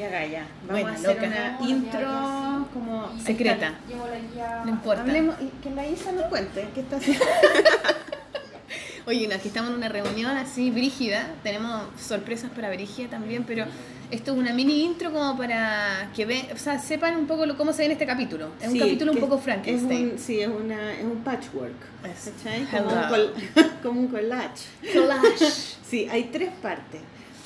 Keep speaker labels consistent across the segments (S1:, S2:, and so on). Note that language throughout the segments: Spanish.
S1: Ya, Gaya, vamos
S2: Bueno,
S1: a hacer
S2: loca.
S1: una intro como
S2: Secreta. No importa.
S1: Hablemos, que la Isa nos cuente qué está haciendo.
S2: Oye, no, aquí estamos en una reunión así, brígida. Tenemos sorpresas para Brígida también, pero esto es una mini intro como para que ve, o sea, sepan un poco lo, cómo se ve en este capítulo. Es un
S1: Sí,
S2: capítulo un poco
S1: Es
S2: Frankenstein.
S1: un, sí, es, una, es un patchwork.
S2: Es-.
S1: Como un, col- como un collage.
S2: Collage.
S1: Sí, hay tres partes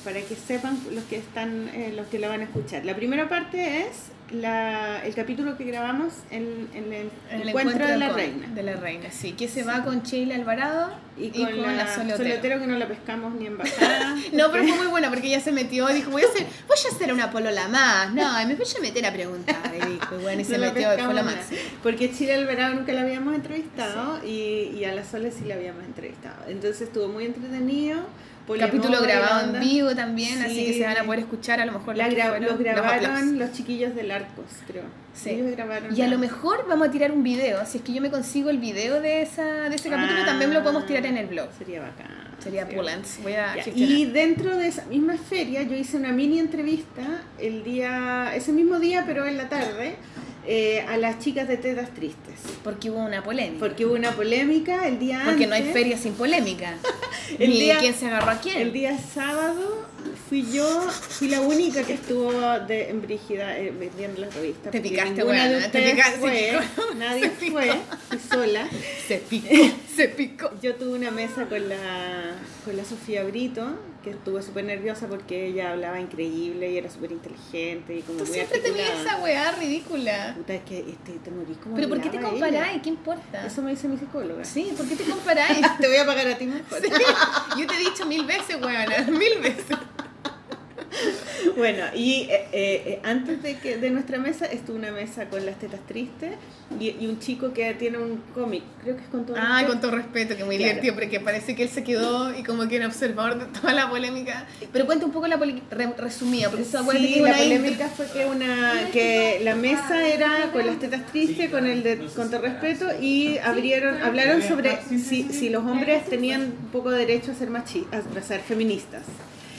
S1: para que sepan los que están, eh, los que la van a escuchar. La primera parte es la, el capítulo que grabamos en, en el,
S2: el
S1: encuentro, de la
S2: con-
S1: reina.
S2: De la reina, sí. Que se va con Sheila Alvarado
S1: Y con, la,
S2: Sole
S1: Sole
S2: Otero.
S1: Otero que no la pescamos ni en bajada.
S2: No, pero fue muy buena porque ella se metió y dijo, voy a hacer, voy a hacer una polola más. No, y me voy a meter a preguntar. Y dijo, y bueno, y se
S1: No la
S2: metió, fue la máxima.
S1: Porque Chile Alvarado nunca la habíamos entrevistado y, y a la Sole sí la habíamos entrevistado. Entonces estuvo muy entretenido.
S2: Capítulo grabado en vivo también, así
S1: Sí.
S2: que se van a poder escuchar a lo mejor
S1: La
S2: los
S1: gra- los grabaron los chiquillos del Arcos, creo.
S2: Sí.
S1: Ellos grabaron
S2: Y a
S1: la-
S2: lo mejor vamos a tirar un video. Si es que yo me consigo el video de esa de ese capítulo,
S1: Ah,
S2: también lo podemos tirar en el blog.
S1: Sería bacán.
S2: Sería Pulent. Voy a.
S1: Y dentro de esa misma feria yo hice una mini entrevista el día, ese mismo día, pero en la tarde, eh, a las chicas de Tetas Tristes.
S2: Porque hubo una polémica.
S1: Porque hubo una polémica el día
S2: Porque no hay feria sin polémica.
S1: El
S2: Ni
S1: día-
S2: quién se agarró a quién.
S1: El día sábado fui yo, fui la única que estuvo de, en Brígida eh, vendiendo las revistas.
S2: Te picaste,
S1: ninguna de
S2: te picaste,
S1: fue,
S2: picó.
S1: Nadie fue, fui sola.
S2: Se picó, se picó.
S1: Yo tuve una mesa con la, con la Sofía Brito, que estuve súper nerviosa porque ella hablaba increíble y era súper inteligente y como
S2: Tú
S1: muy
S2: siempre tenías esa weá ridícula.
S1: Puta, es que este, te morís como
S2: Pero ¿por qué te comparáis? ¿Qué importa?
S1: Eso me dice mi psicóloga.
S2: Sí, ¿por qué te comparáis?
S1: Te voy a pagar a ti mejor.
S2: Yo te he dicho mil veces, weona, mil veces.
S1: Bueno, y eh, eh, eh, antes de que de nuestra mesa estuvo una mesa con las tetas tristes y, y un chico que tiene un cómic, creo que es con todo
S2: Ay,
S1: respeto.
S2: con todo respeto, que muy
S1: Claro.
S2: divertido, porque parece que él se quedó y como que era observador de toda la polémica. Pero cuenta un poco la re- resumida, porque
S1: Sí,
S2: que
S1: la
S2: intro.
S1: polémica fue que una que la mesa era con las tetas tristes, con el de con todo respeto y abrieron hablaron sobre si, si los hombres tenían un poco derecho a ser machi, a ser feministas.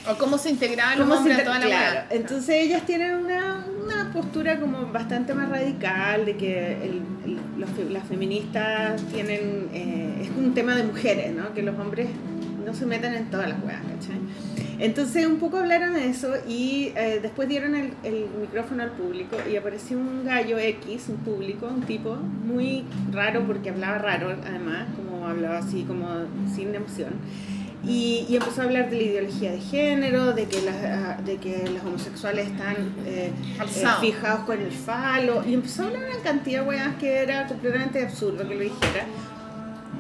S2: O cómo se integraban los
S1: ¿Cómo se
S2: hombres a toda la
S1: claro. Entonces ellas tienen una, una postura como bastante más radical de que el- el- los las feministas tienen, eh, es un tema de mujeres, ¿no? Que los hombres no se meten en todas las weas, ¿cachai? Entonces un poco hablaron de eso y eh, después dieron el, el micrófono al público y apareció un gallo X, un público, un tipo muy raro porque hablaba raro además, como hablaba así como sin emoción. Y, y empezó a hablar de la ideología de género, de que las, ah, de que los homosexuales están eh, eh, fijados con el falo. Y empezó a hablar una cantidad de weas que era completamente absurdo que lo dijera.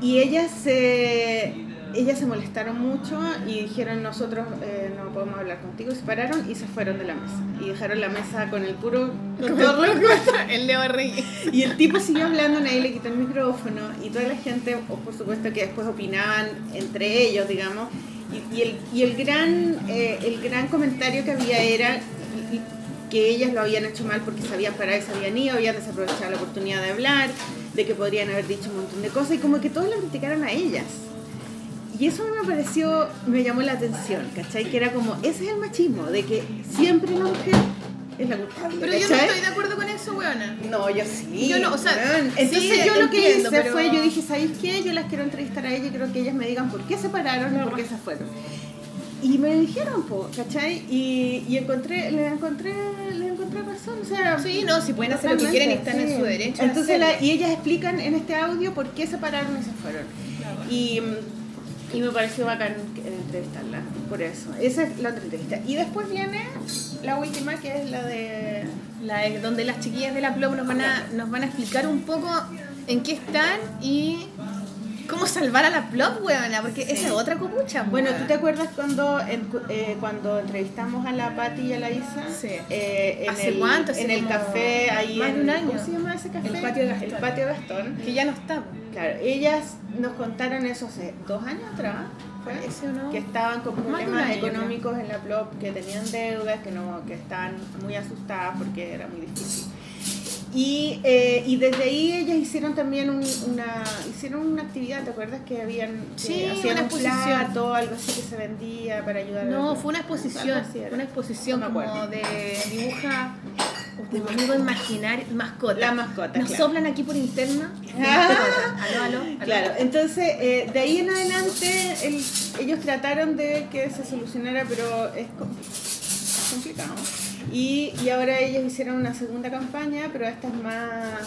S1: Y ellas se, ellas se molestaron mucho y dijeron nosotros eh, no podemos hablar contigo. Se pararon y se fueron de la mesa. Y dejaron la mesa con el puro... Con todo respeto.
S2: el Leo Reyes.
S1: Y el tipo siguió hablando, nadie le quitó el micrófono y toda la gente, o por supuesto que después opinaban entre ellos, digamos. Y, y el, y el, gran, eh, el gran comentario que había era que ellas lo habían hecho mal porque sabían parar y se habían ido, habían desaprovechado la oportunidad de hablar, de que podrían haber dicho un montón de cosas y como que todos la criticaron a ellas. Y eso me pareció, me llamó la atención, ¿cachai? Que era como, ese es el machismo, de que siempre la mujer es la culpable.
S2: Pero yo no estoy de acuerdo con eso, weona.
S1: No, yo sí.
S2: Yo no, o sea,
S1: weón.
S2: sí,
S1: entonces yo lo que
S2: entiendo,
S1: hice
S2: pero-
S1: fue, yo dije, ¿sabéis qué? Yo las quiero entrevistar a ellas y quiero que ellas me digan por qué se pararon y por qué se fueron. Y me dijeron, po, ¿cachai? Y, y encontré, le encontré, le encontré razón, o sea...
S2: Sí, no, si pueden hacer lo que quieren y están en su derecho. de
S1: Entonces, la- y ellas explican en este audio por qué se pararon y se fueron. Y, y me pareció bacán entrevistarla, por eso. Esa es la otra entrevista. Y después viene la última, que es la de...
S2: La de- donde las chiquillas de la Plop nos van a, nos van a explicar un poco en qué están y cómo salvar a la Plop, weona, porque esa es otra copucha.
S1: Bueno. ¿tú te acuerdas cuando, eh, cuando entrevistamos a la Patti y a la Isa?
S2: Sí.
S1: Eh, en
S2: ¿Hace
S1: el,
S2: cuánto?
S1: En el café, ahí
S2: más de
S1: en-
S2: un año.
S1: ¿Cómo se llama ese café?
S2: El Patio de Gastón.
S1: El Patio Gastón.
S2: Que ya no está.
S1: Claro, ellas nos contaron eso hace dos años atrás,
S2: no.
S1: que estaban con
S2: de
S1: problemas económicos en la Plop, que tenían deudas, que no, que estaban muy asustadas porque era muy difícil.
S3: Y, eh, y desde ahí ellas hicieron también un- una hicieron una actividad, ¿te acuerdas que habían que
S2: Sí,
S3: hacían
S2: una
S3: un
S2: exposición.
S3: plato, algo así que se vendía para ayudar a
S2: No,
S3: los-
S2: fue una exposición,
S3: así
S2: una exposición
S3: No
S2: como de dibuja un amigo imaginario, mascota.
S3: La mascota,
S2: Nos
S3: claro.
S2: soplan aquí por interna.
S3: Ah.
S2: Aló, aló, aló.
S3: Claro, entonces eh, de ahí en adelante el- ellos trataron de que se solucionara, pero es complicado. Y, y ahora ellos hicieron una segunda campaña, pero esta es más...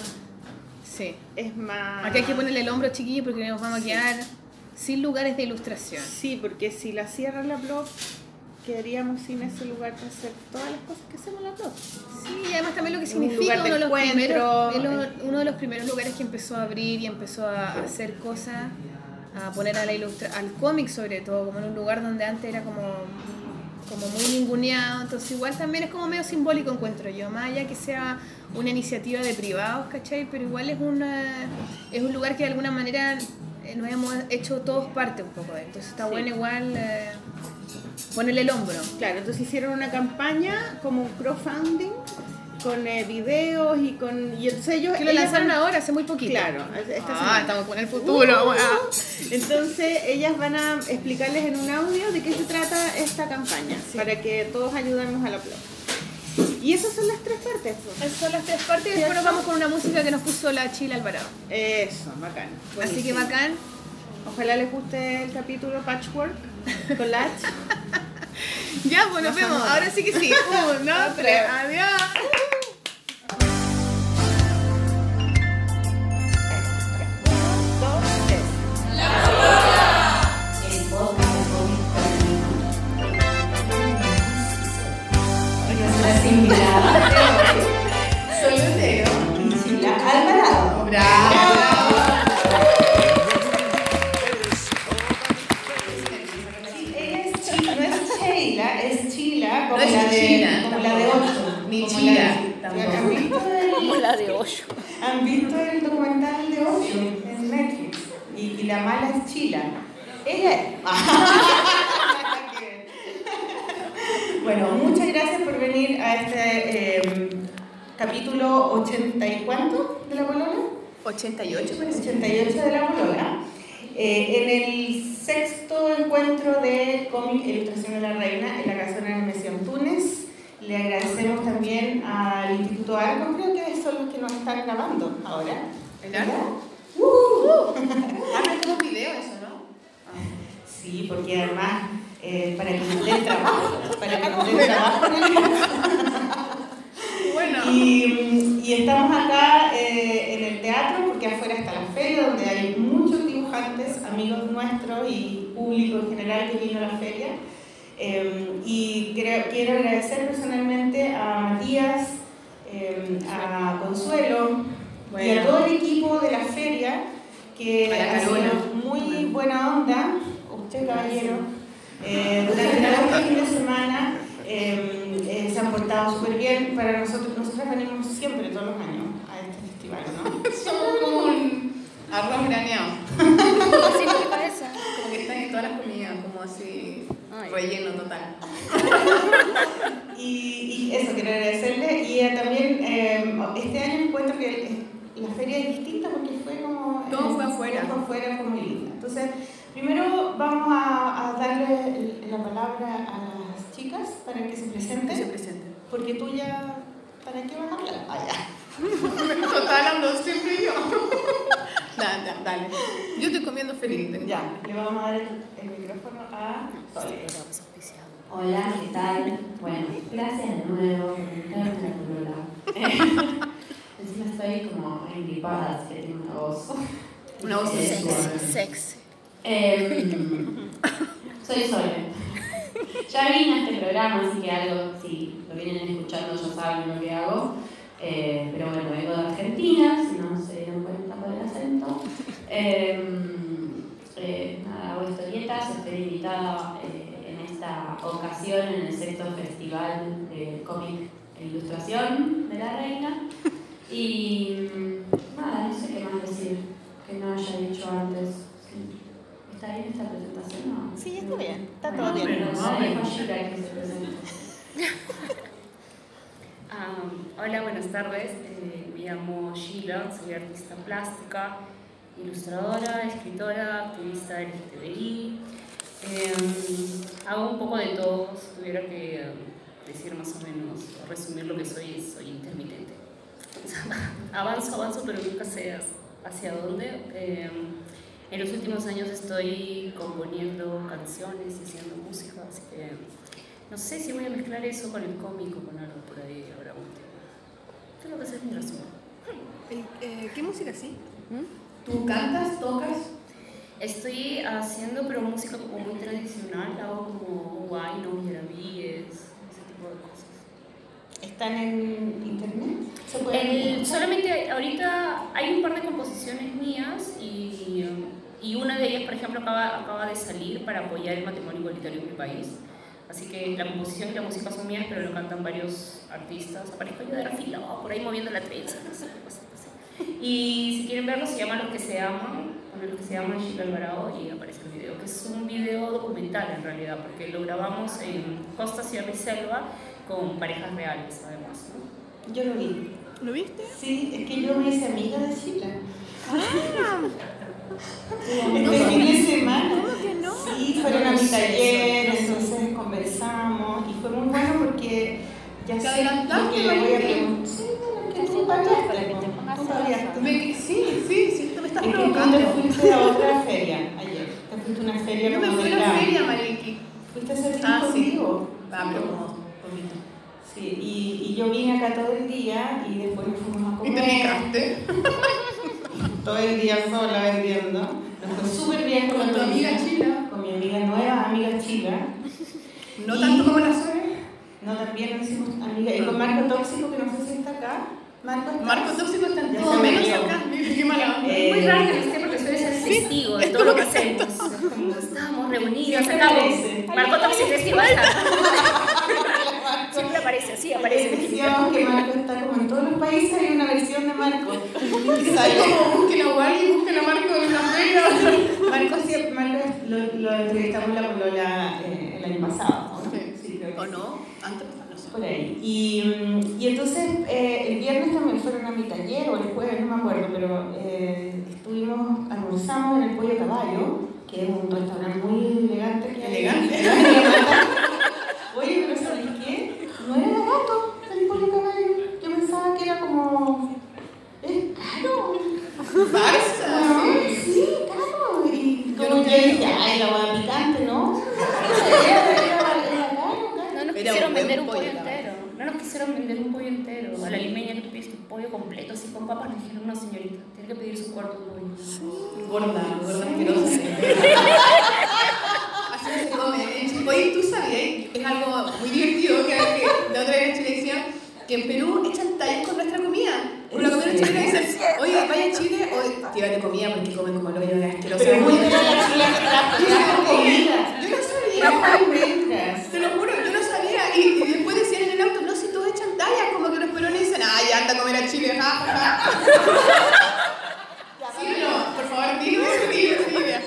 S2: Sí.
S3: Es más...
S2: Aquí hay que ponerle el hombro chiquillo porque nos vamos a quedar sin lugares de ilustración.
S3: Sí, porque si la cierran la blog, quedaríamos sin ese lugar para hacer todas las cosas que hacemos en la blog.
S2: Sí, y además también lo que
S3: Un
S2: significa
S3: de
S2: uno de, los primeros, uno de los primeros lugares que empezó a abrir y empezó a hacer cosas, a poner a la ilustra al cómic sobre todo, como en un lugar donde antes era como, como muy ninguneado, entonces igual también es como medio simbólico encuentro yo, más allá que sea una iniciativa de privados, ¿cachai? Pero igual es, una, es un lugar que de alguna manera eh, nos hemos hecho todos parte un poco de él, entonces está
S3: Sí.
S2: bueno igual eh, ponerle el hombro.
S3: Claro, entonces hicieron una campaña como un crowdfunding con eh, videos y con... Y entonces ellos,
S2: Que lo lanzaron ahora, hace muy poquito.
S3: Claro, esta
S2: Ah,
S3: semana.
S2: estamos con el futuro.
S3: Uh,
S2: weá.
S3: Entonces ellas van a explicarles en un audio de qué se trata esta campaña, para que todos ayudemos a la blog. Y esas son las tres partes. pues.
S2: Esas son las tres partes y después nos vamos con una música que nos puso la Chila Alvarado.
S3: Eso, bacán.
S2: Así que bacán.
S3: Ojalá les guste el capítulo Patchwork, collage.
S2: Ya, pues nos vemos. Ahora sí que sí. Uno, tres, adiós.
S3: Dos, tres.
S1: El podcast de cómic femenino. Y nuestras invitadas
S2: Soy Lutero.
S1: Priscila Alvarado. Sí, ¿Han visto, el,
S4: la de hoyo.
S1: han visto el documental de 8 en Netflix? Y, y la mala es Chila. Ella es. Bueno, muchas gracias por venir a este eh, capítulo 80 y cuánto de la Polola?
S2: 88 parece.
S1: 88 de la Polola. Eh, en el sexto encuentro de cómic e ilustración de la reina en la casona de Messi Antunes. Le agradecemos también al Instituto Arco, creo que son los que nos están grabando ahora.
S2: ¿El. Arco?
S1: ¡Uh!
S2: Ah, pero tenemos video eso, ¿no?
S1: Sí, porque además, eh, para que nos den trabajo, para que nos den trabajo.
S2: Bueno.
S1: Y, y estamos acá eh, en el teatro porque afuera está la feria donde hay muchos dibujantes, amigos nuestros y público en general que vino a la feria. Eh, y quiero agradecer personalmente a Matías, eh, a Consuelo y a todo el equipo de la feria que
S2: A la
S1: ha sido muy buena onda, usted caballero, eh, durante todo el fin de semana eh, eh, se han portado súper bien para nosotros. Nosotros venimos siempre, todos los años, a este festival, ¿no?
S2: Somos como un arroz graneado.
S4: ¿Qué significa eso?
S2: Como que están en todas las comidas, como así,
S4: Ay.
S2: relleno total.
S1: Y, y eso, quiero agradecerle. Y eh, también eh, este año encuentro que la feria es distinta porque fue como...
S2: Todo fue afuera.
S1: Todo fue afuera, fue muy linda. Entonces, primero vamos a, a darle la palabra a las chicas para que se presenten.
S2: Que se presenten.
S1: Porque tú ya... ¿Para qué vas a hablar? Ah, ya.
S2: Total, hablo siempre yo. Dale, dale, dale. Yo estoy comiendo feliz. tengo
S1: Ya, le vamos a dar el, el micrófono a Sole.
S5: Hola, ¿qué tal? Bueno, gracias de nuevo por invitarme a la Corola. Encima estoy como engripada, así que tengo una voz.
S2: Una voz sexy.
S4: Sexy.
S5: Em, soy Sole. Ya vine a este programa, así que algo, si lo vienen escuchando ya saben lo que hago. Eh, pero bueno, vengo de Argentina, si no se dieron cuenta el acento. Em, eh, nada, hago historietas, estoy invitada eh, en esta ocasión en el sexto festival de cómic e ilustración de la reina. Y mm, nada, no sé qué más decir que no haya dicho antes. Sí. ¿Está bien esta presentación? No?
S3: Sí, está bien, está
S5: Bueno,
S3: todo bien.
S5: pero que se presente.
S6: Ah, hola, buenas tardes. Eh, me llamo Sheila, soy artista plástica, ilustradora, escritora, activista LGTBI. Eh, hago un poco de todo, si tuviera que decir más o menos, o resumir lo que soy, soy intermitente. avanzo, avanzo, pero nunca sé hacia dónde. Eh, en los últimos años estoy componiendo canciones y haciendo música, así que no sé si voy a mezclar eso con el cómico, con algo por ahí ahora último. Creo que ese es mi resumen.
S2: Eh, ¿Qué música sí?
S1: ¿Tú cantas, tocas?
S6: Estoy haciendo, pero música como muy tradicional, hago como guaynos, yarabíes, ese tipo de cosas.
S1: ¿Están en internet? ¿Se pueden
S6: El- solamente ahorita hay un par de composiciones mías y, y una de ellas, por ejemplo, acaba, acaba de salir para apoyar el matrimonio igualitario en mi país. Así que la composición y la música son mías, pero lo cantan varios artistas. Aparezco yo de la fila, oh, por ahí moviendo la trenza, no sé, así. Y si quieren verlo, se llama Los que se aman, los que se aman Chica Alvarado y aparece el video, que es un video documental en realidad, porque lo grabamos en Costa, Sierra y Selva con parejas reales, además. ¿no?
S1: Yo lo vi.
S2: ¿Lo viste?
S1: Sí, es que yo me hice amiga de Sheila. Este fin de semana.
S2: ¿Cómo que no?
S1: Sí, fueron a mi taller, entonces conversamos y fue muy bueno porque ya
S2: ¿Te
S1: sé lo que le voy a preguntar. Sí, bueno, que tú Tú.
S2: Me- sí, sí, sí, tú me estás
S1: tú
S2: provocando.
S1: te fuiste a otra feria ayer. Te fuiste a una feria
S2: Yo me fui a la
S1: la-
S2: feria, Mariki.
S1: Fuiste a hacer
S2: Ah, sí.
S1: conmigo.
S2: Ah, pero como poquito.
S1: Sí, y, y yo vine acá todo el día y después nos fuimos a
S2: ¿Y te
S1: comer.
S2: picaste?
S1: todo el día sola vendiendo. Nos fue súper bien con,
S2: tu amiga Chila.
S1: Con mi amiga nueva, amiga Chila.
S2: No
S1: Y-
S2: tanto como la suegra.
S1: No, también nos hicimos amiga. Y con Marco Tóxico, que no sé si está acá. Marco está.
S2: Marco Tóxico está en
S1: Ya
S2: todo menos acá. Qué mala onda.
S1: Eh,
S6: Muy raro que esté porque suele ser testigo de
S2: es
S6: todo lo que hacemos. Es estamos reunidos,
S1: Siempre
S6: acá.
S1: aparece.
S6: Marco Tóxico es igual. Siempre aparece, sí, aparece.
S1: Decíamos que Marco está como en todos los países, hay una versión de Marco. Y
S2: Es
S1: sale.
S2: como busquen a Wally y busquen a Marco en la.
S1: Marco, sí, Marco lo, lo entrevistamos en la Polola eh, el año pasado.
S2: ¿O no? Antes.
S1: Por ahí. Y, mm, y entonces eh, el viernes también fueron a mi taller, o el jueves, no me acuerdo, pero eh, estuvimos, almorzamos en el Pollo Caballo, que es un restaurante muy elegante. Que hay-
S2: ¿Elegante?
S1: Oye, pero ¿sabes qué? No era barato el Pollo Caballo. Yo pensaba que era como... Es caro.
S2: Barça,
S1: Ah,
S2: sí.
S1: sí, caro. Y
S2: Yo
S1: yo,
S2: nunca
S1: yo
S2: he
S1: dije, ay, la hueá picante, ¿no? Era, era, era caro, caro.
S6: No nos
S2: Era
S6: quisieron
S2: un
S6: vender un
S2: buen
S6: pollo
S2: pollo,
S6: entero. No nos quisieron vender un pollo entero. A la limeña que tú pediste un pollo completo, así con papas, le dijeron, no señorita, tiene que pedir su cuarto pollo.
S2: Gorda, gorda asquerosa. Así se come. En Chipoy, tú sabías, es algo muy divertido que, que la otra vez en Chile decían que en Perú echan tallas con nuestra comida. La comida chilena dicen, oye, vaya a Chile, oye, llévate comida porque comen como lo de asquerosa.
S1: Pero muy
S2: Yo
S1: bien la comida.
S2: no sabía. Te lo juro, yo no sabía. Y, y después decían en el auto, no, si todos echan tallas, como que los ay, anda a comer a Chile, ja, ja, ja. Sí, pero, por favor, dilo esa idea.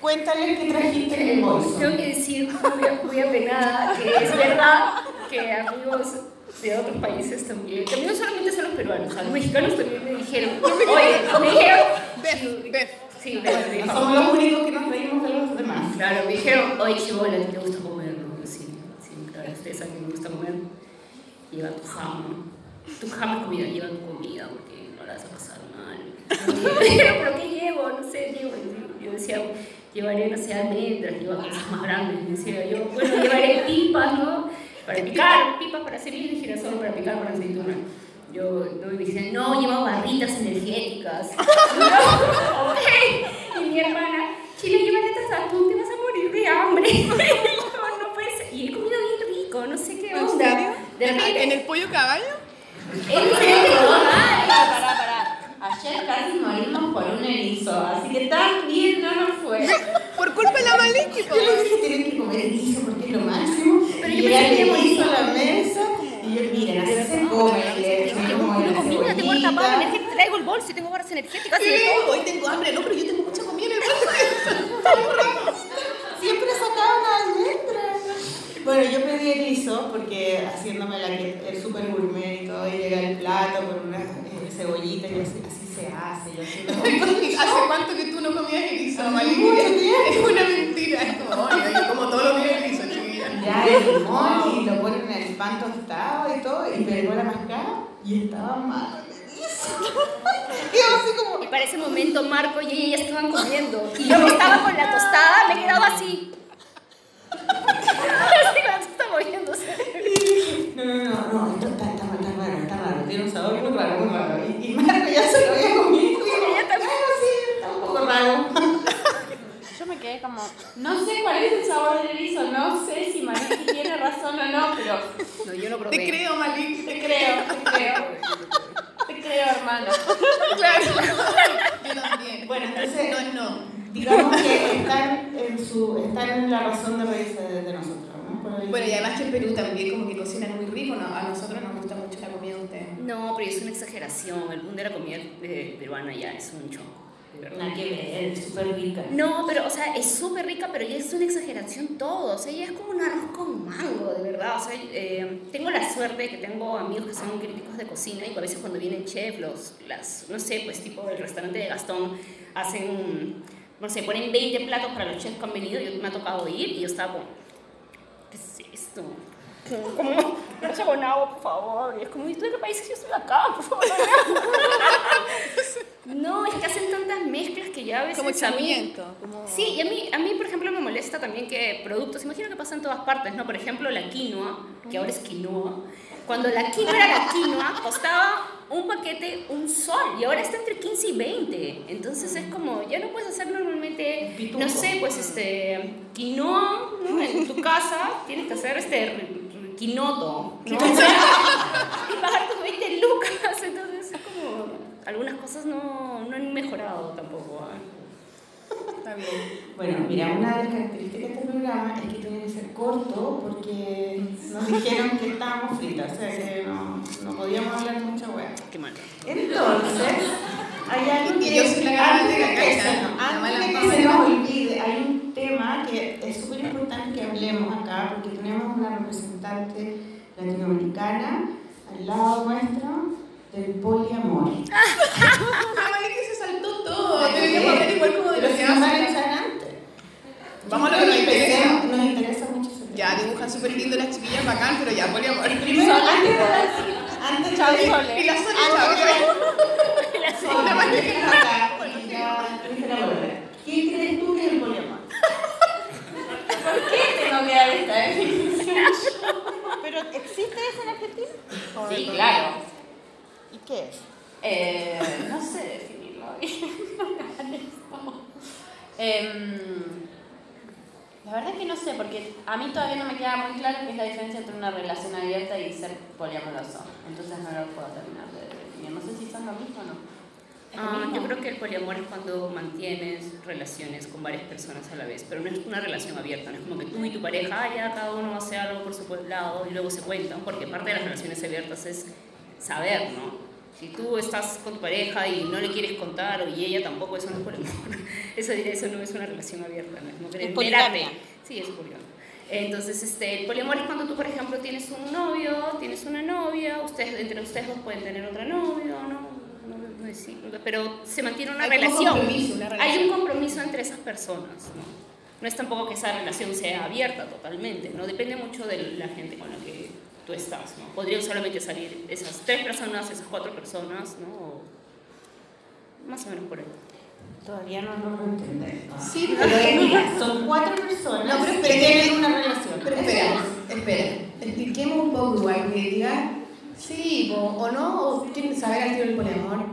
S1: Cuéntales qué trajiste en el bolso.
S6: Tengo que decir muy, apenada que es verdad que amigos de otros países también, también no solamente son los peruanos, a los mexicanos también me dijeron, oye, me dijeron,
S2: Bef, Bef.
S6: sí, me dijeron,
S1: Somos los únicos que nos reímos de los demás.
S6: Claro, me dijeron, oye, chibola, ¿a ti te gusta comer? No, Yo, sí, sí, claro, ustedes saben que me gusta comer. Lleva tu jamón. Tu jamón es comida, lleva tu comida porque no la vas a pasar mal. ¿pero qué llevo? No sé, llevo. Yo decía, llevaré, no sé, almendras, lleva cosas más grandes. Decía yo, bueno, llevaré pipas, ¿no? Para picar, pipas para servir y girasol para picar con aceituna. Yo, no, y me dicen, no, lleva barritas energéticas. No, ok. Y mi hermana, Chile, llévate estas atún, te vas a morir de hambre. Yo, no puede ser. Y he comido bien rico, no sé qué
S2: ¿En
S6: onda. repente,
S2: ¿En el pollo caballo?
S6: Serio, ay,
S1: Pará, pará, pará. Ayer casi morimos por un erizo, así que tan bien no nos fue.
S2: Por culpa de la Maliki.
S1: Yo le dije, tienen que comer erizo porque es lo máximo.
S6: Pero
S1: y
S6: yo pensé que a-
S1: a la mesa y yo, miren, así se come, le echamos la
S7: comida, tengo harta papa
S1: cebollita.
S7: energética, traigo el bolso y tengo barras energéticas y
S2: Sí, hoy tengo hambre, no, pero yo tengo mucha comida en el bolso.
S1: Siempre sacaba una almendra. Bueno, yo pedí erizo porque haciéndome la que el super gourmet y todo, y llega el plato con unas eh, cebollita, y así, así se hace. Yo así.
S2: ¿Hace cuánto que tú no comías
S1: mucho tiempo.
S2: Es una mentira. Es como, oye, como todos los días erizo, chiquilla.
S1: Ya el limón y lo ponen en el pan tostado y todo, y pegó la mascada y estaba malo. Y yo así como,
S6: Y para ese momento Marco y ella ya estaban comiendo. Y yo que estaba con la tostada, me quedaba así.
S1: No, no, no, no, esto está, está, está raro, está raro, tiene un sabor muy raro, muy raro. Y, y Marco ya se lo había comido
S6: Ella también.
S1: "Claro, sí, está un poco raro.
S8: Yo me quedé como.
S5: No sé cuál es el sabor del erizo, no sé si Maliki tiene razón o no, pero
S6: No, yo lo probé.
S2: Te creo, Malik.
S5: te creo, te creo. Te creo, hermano.
S2: Claro. Yo también.
S1: Bueno, entonces-
S2: No es no.
S1: Digamos que están en, su, están en la razón de reírse de, de nosotros, ¿no?
S2: Bueno, y además que en Perú también como que cocinan muy rico, ¿no? A nosotros nos gusta mucho la comida de ustedes.
S6: No, pero es una exageración. El mundo de la comida eh, peruana ya es un
S5: que ver, es súper rica.
S6: No, pero, o sea, es súper rica, pero ya es una exageración todo. O sea, ya es como un arroz con mango, de verdad. O sea, eh, tengo la suerte de que tengo amigos que son críticos de cocina y a veces cuando vienen chef, los, las, no sé, pues tipo el restaurante de Gastón, hacen, no sé, ponen 20 platos para los chefs que han venido. Yo me ha tocado ir y yo estaba como, ¿qué es esto? Como, no se agua, por favor. Y es como, ¿y tú de qué país? Yo estoy acá, por favor. No, es que hacen tantas mezclas que ya a veces
S2: Como echamiento. Como...
S6: Sí, y a mí, a mí, por ejemplo, me molesta también que productos, imagino que pasa en todas partes, ¿no? Por ejemplo, la quinoa, que ahora es quinoa. Cuando la quinoa era la quinoa, costaba un paquete un sol y ahora está entre 15 y 20. Entonces es como, ya no puedes hacer normalmente,
S1: Pituco.
S6: no sé, pues este, quinoa ¿no? en tu casa, tienes que hacer este quinoto, ¿no? Y pagar tus 20 lucas. Entonces es como, algunas cosas no, no han mejorado tampoco. ¿ah?
S2: Está bien.
S1: Bueno, mira, una de las características de este programa es que tiene que ser corto porque nos dijeron que estábamos fritas, o sea que no, no podíamos hablar mucha hueá.
S6: Qué mal.
S1: Entonces, hay algo que
S2: yo soy la
S1: antes de
S2: gramática,
S1: que,
S2: ¿cachai?
S1: se, que nos olvide, hay un tema que es súper importante que hablemos acá porque tenemos una representante latinoamericana al lado nuestro del poliamor.
S2: La Malik se saltó todo. Deberíamos hablar igual como Vamos a lo que nos interesa.
S1: Nos interesa mucho.
S2: Ya, dibujan súper lindo las chiquillas, bacán, pero ya, poliamor.
S1: Primero, antes de
S8: Sole.
S2: Y la
S1: y ya dice la palabra. ¿Quién crees tú que es el poliamor?
S5: ¿Por qué tengo que dar esta definición?
S8: ¿Pero existe eso en Argentina?
S5: Sí, claro.
S8: ¿Y qué es?
S5: Eh, no sé definirlo bien. Em, la verdad es que no sé, porque a mí todavía no me queda muy claro qué es la diferencia entre una relación abierta y ser poliamoroso. Entonces no lo puedo terminar de definir. No sé si son lo mismo o no. ¿Es lo
S6: Ah, yo creo que el poliamor es cuando mantienes relaciones con varias personas a la vez, pero no es una relación abierta, no es como que tú y tu pareja, ah, ya cada uno hace algo por su lado y luego se cuentan, porque parte de las relaciones abiertas es saber, ¿no? Si tú estás con tu pareja y no le quieres contar y ella tampoco, eso no es poliamor. Eso, eso no es una relación abierta, no es que
S8: Es poligamia.
S6: Sí, es poliamor. Entonces, este, el poliamor es cuando tú, por ejemplo, tienes un novio, tienes una novia, ustedes, entre ustedes dos pueden tener otra novia, ¿no? No, no es- pero se mantiene una
S2: Hay
S6: relación.
S2: una
S6: Hay
S2: relación.
S6: un compromiso entre esas personas, ¿no? No es tampoco que esa relación sea abierta totalmente, ¿no? Depende mucho de la gente con la que tú estás, ¿no? Podrían solamente salir esas tres personas, esas cuatro personas, ¿no? O más o menos por ahí.
S1: Todavía no logro entender.
S2: Sí,
S1: Pero es, mira, son cuatro personas
S2: No, pero
S1: que
S2: espera,
S1: tienen una relación.
S2: Pero espera, espera. Expliquemos un poco igual, que diga sí po, o no, o quieren saber al tiro del poliamor.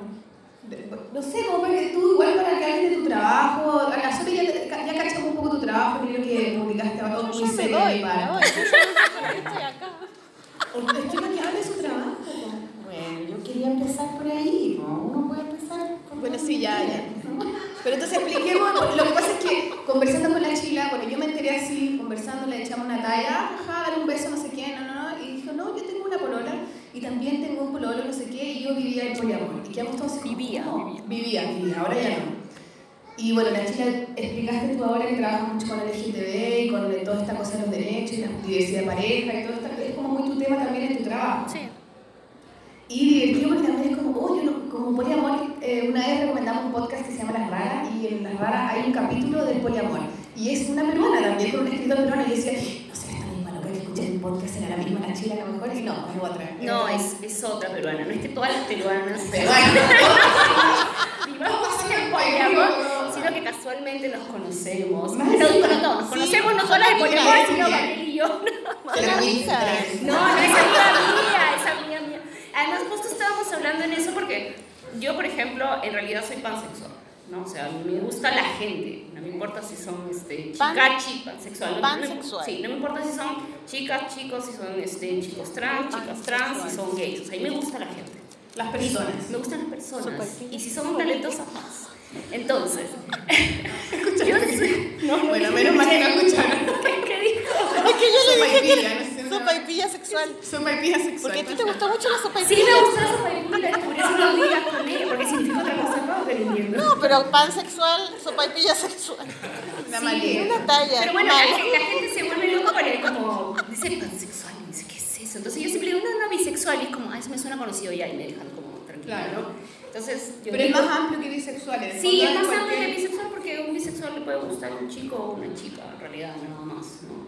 S2: No sé, como para que tú, igual para que alguien de tu trabajo, a la Sole ya, ya cachamos un poco tu trabajo, creo que publicaste algo muy
S8: Yo me
S2: serio
S8: voy,
S2: de parte.
S8: me voy. Yo estoy acá.
S2: Es que para que hable de su trabajo.
S1: Bueno, yo quería empezar por ahí, ¿no? Uno puede empezar por
S2: Bueno, sí, ya, ya. Pero entonces expliquemos, lo que pasa es que conversando con la chila, bueno, yo me enteré así, conversando, le echamos una talla, ajá, dar un beso, no sé qué, no, no, no, y dijo, no, yo tengo una polola y también tengo un pololo, no sé qué, y yo vivía el poliamor. Y quedamos todos así,
S6: Vivía,
S2: ¿cómo? Vivía, vivía, ahora ya no. Y bueno, la chila, explicaste tú ahora que trabajas mucho con el LGTB y con toda esta cosa de los derechos y la diversidad de pareja y todo esto, es como muy tu tema también en tu trabajo.
S6: Sí.
S2: Y divertido porque también es como, oh, yo no- como poliamor, eh, una vez recomendamos un podcast que se llama Las Raras y en Las Raras hay un capítulo del poliamor. Y es una peruana también, con un escritor peruano y decía, no será esta misma loca que escuché el podcast, será la misma la chila a lo mejor, y no, es otra.
S6: No, es, es otra peruana. No es que todas las peruanas vivamos en el poliamor, sino que casualmente nos conocemos. No, no, no, nos conocemos no solo el poliamor, sino Gabriel y yo.
S9: Risa.
S6: No, no es amiga mía, es amiga mía. Además, justo estábamos hablando en eso porque yo, por ejemplo, en realidad soy pansexual. ¿no? O sea, me gusta la gente. No me importa si son este,
S9: Pan-
S6: chicas, chicas, pansexual. No, no sí, no me importa si son chicas, chicos, si son este, chicos trans, chicas trans, si son gays. O sea, a mí me gusta la gente.
S2: Las personas.
S6: Me gustan las personas. Y si son talentosas más. Entonces, yo soy- no, no,
S2: Bueno, menos mal que no escucharon.
S6: ¿Qué, qué dijo?
S9: Es que yo le dije que
S2: Sopaipilla, no sé,
S9: era
S2: no.
S9: sopaipilla sexual.
S2: Sopaipilla sexual.
S9: Porque a ti te gustó mucho la
S6: Sí,
S9: sopaipilla.
S6: me gusta esa película, por eso no digas con ella, porque significa otra cosa, no, pero entiendo.
S9: No, pero pansexual, sopaipilla sexual.
S2: Una
S6: Sí.
S2: malía.
S9: Una talla.
S6: Pero bueno, la,
S9: mal.
S6: la gente se vuelve loca para como, dice pansexual, y dice, ¿qué es eso? Entonces yo siempre digo, no, no, bisexual, y es como, ah, eso me suena conocido ya, y me dejan como tranquila,
S2: Claro.
S6: ¿no? Entonces, yo
S2: Pero es más amplio que bisexual. en el
S6: Sí, es más amplio que bisexual porque a un bisexual le puede gustar un chico o una chica, en realidad, nada más, ¿no?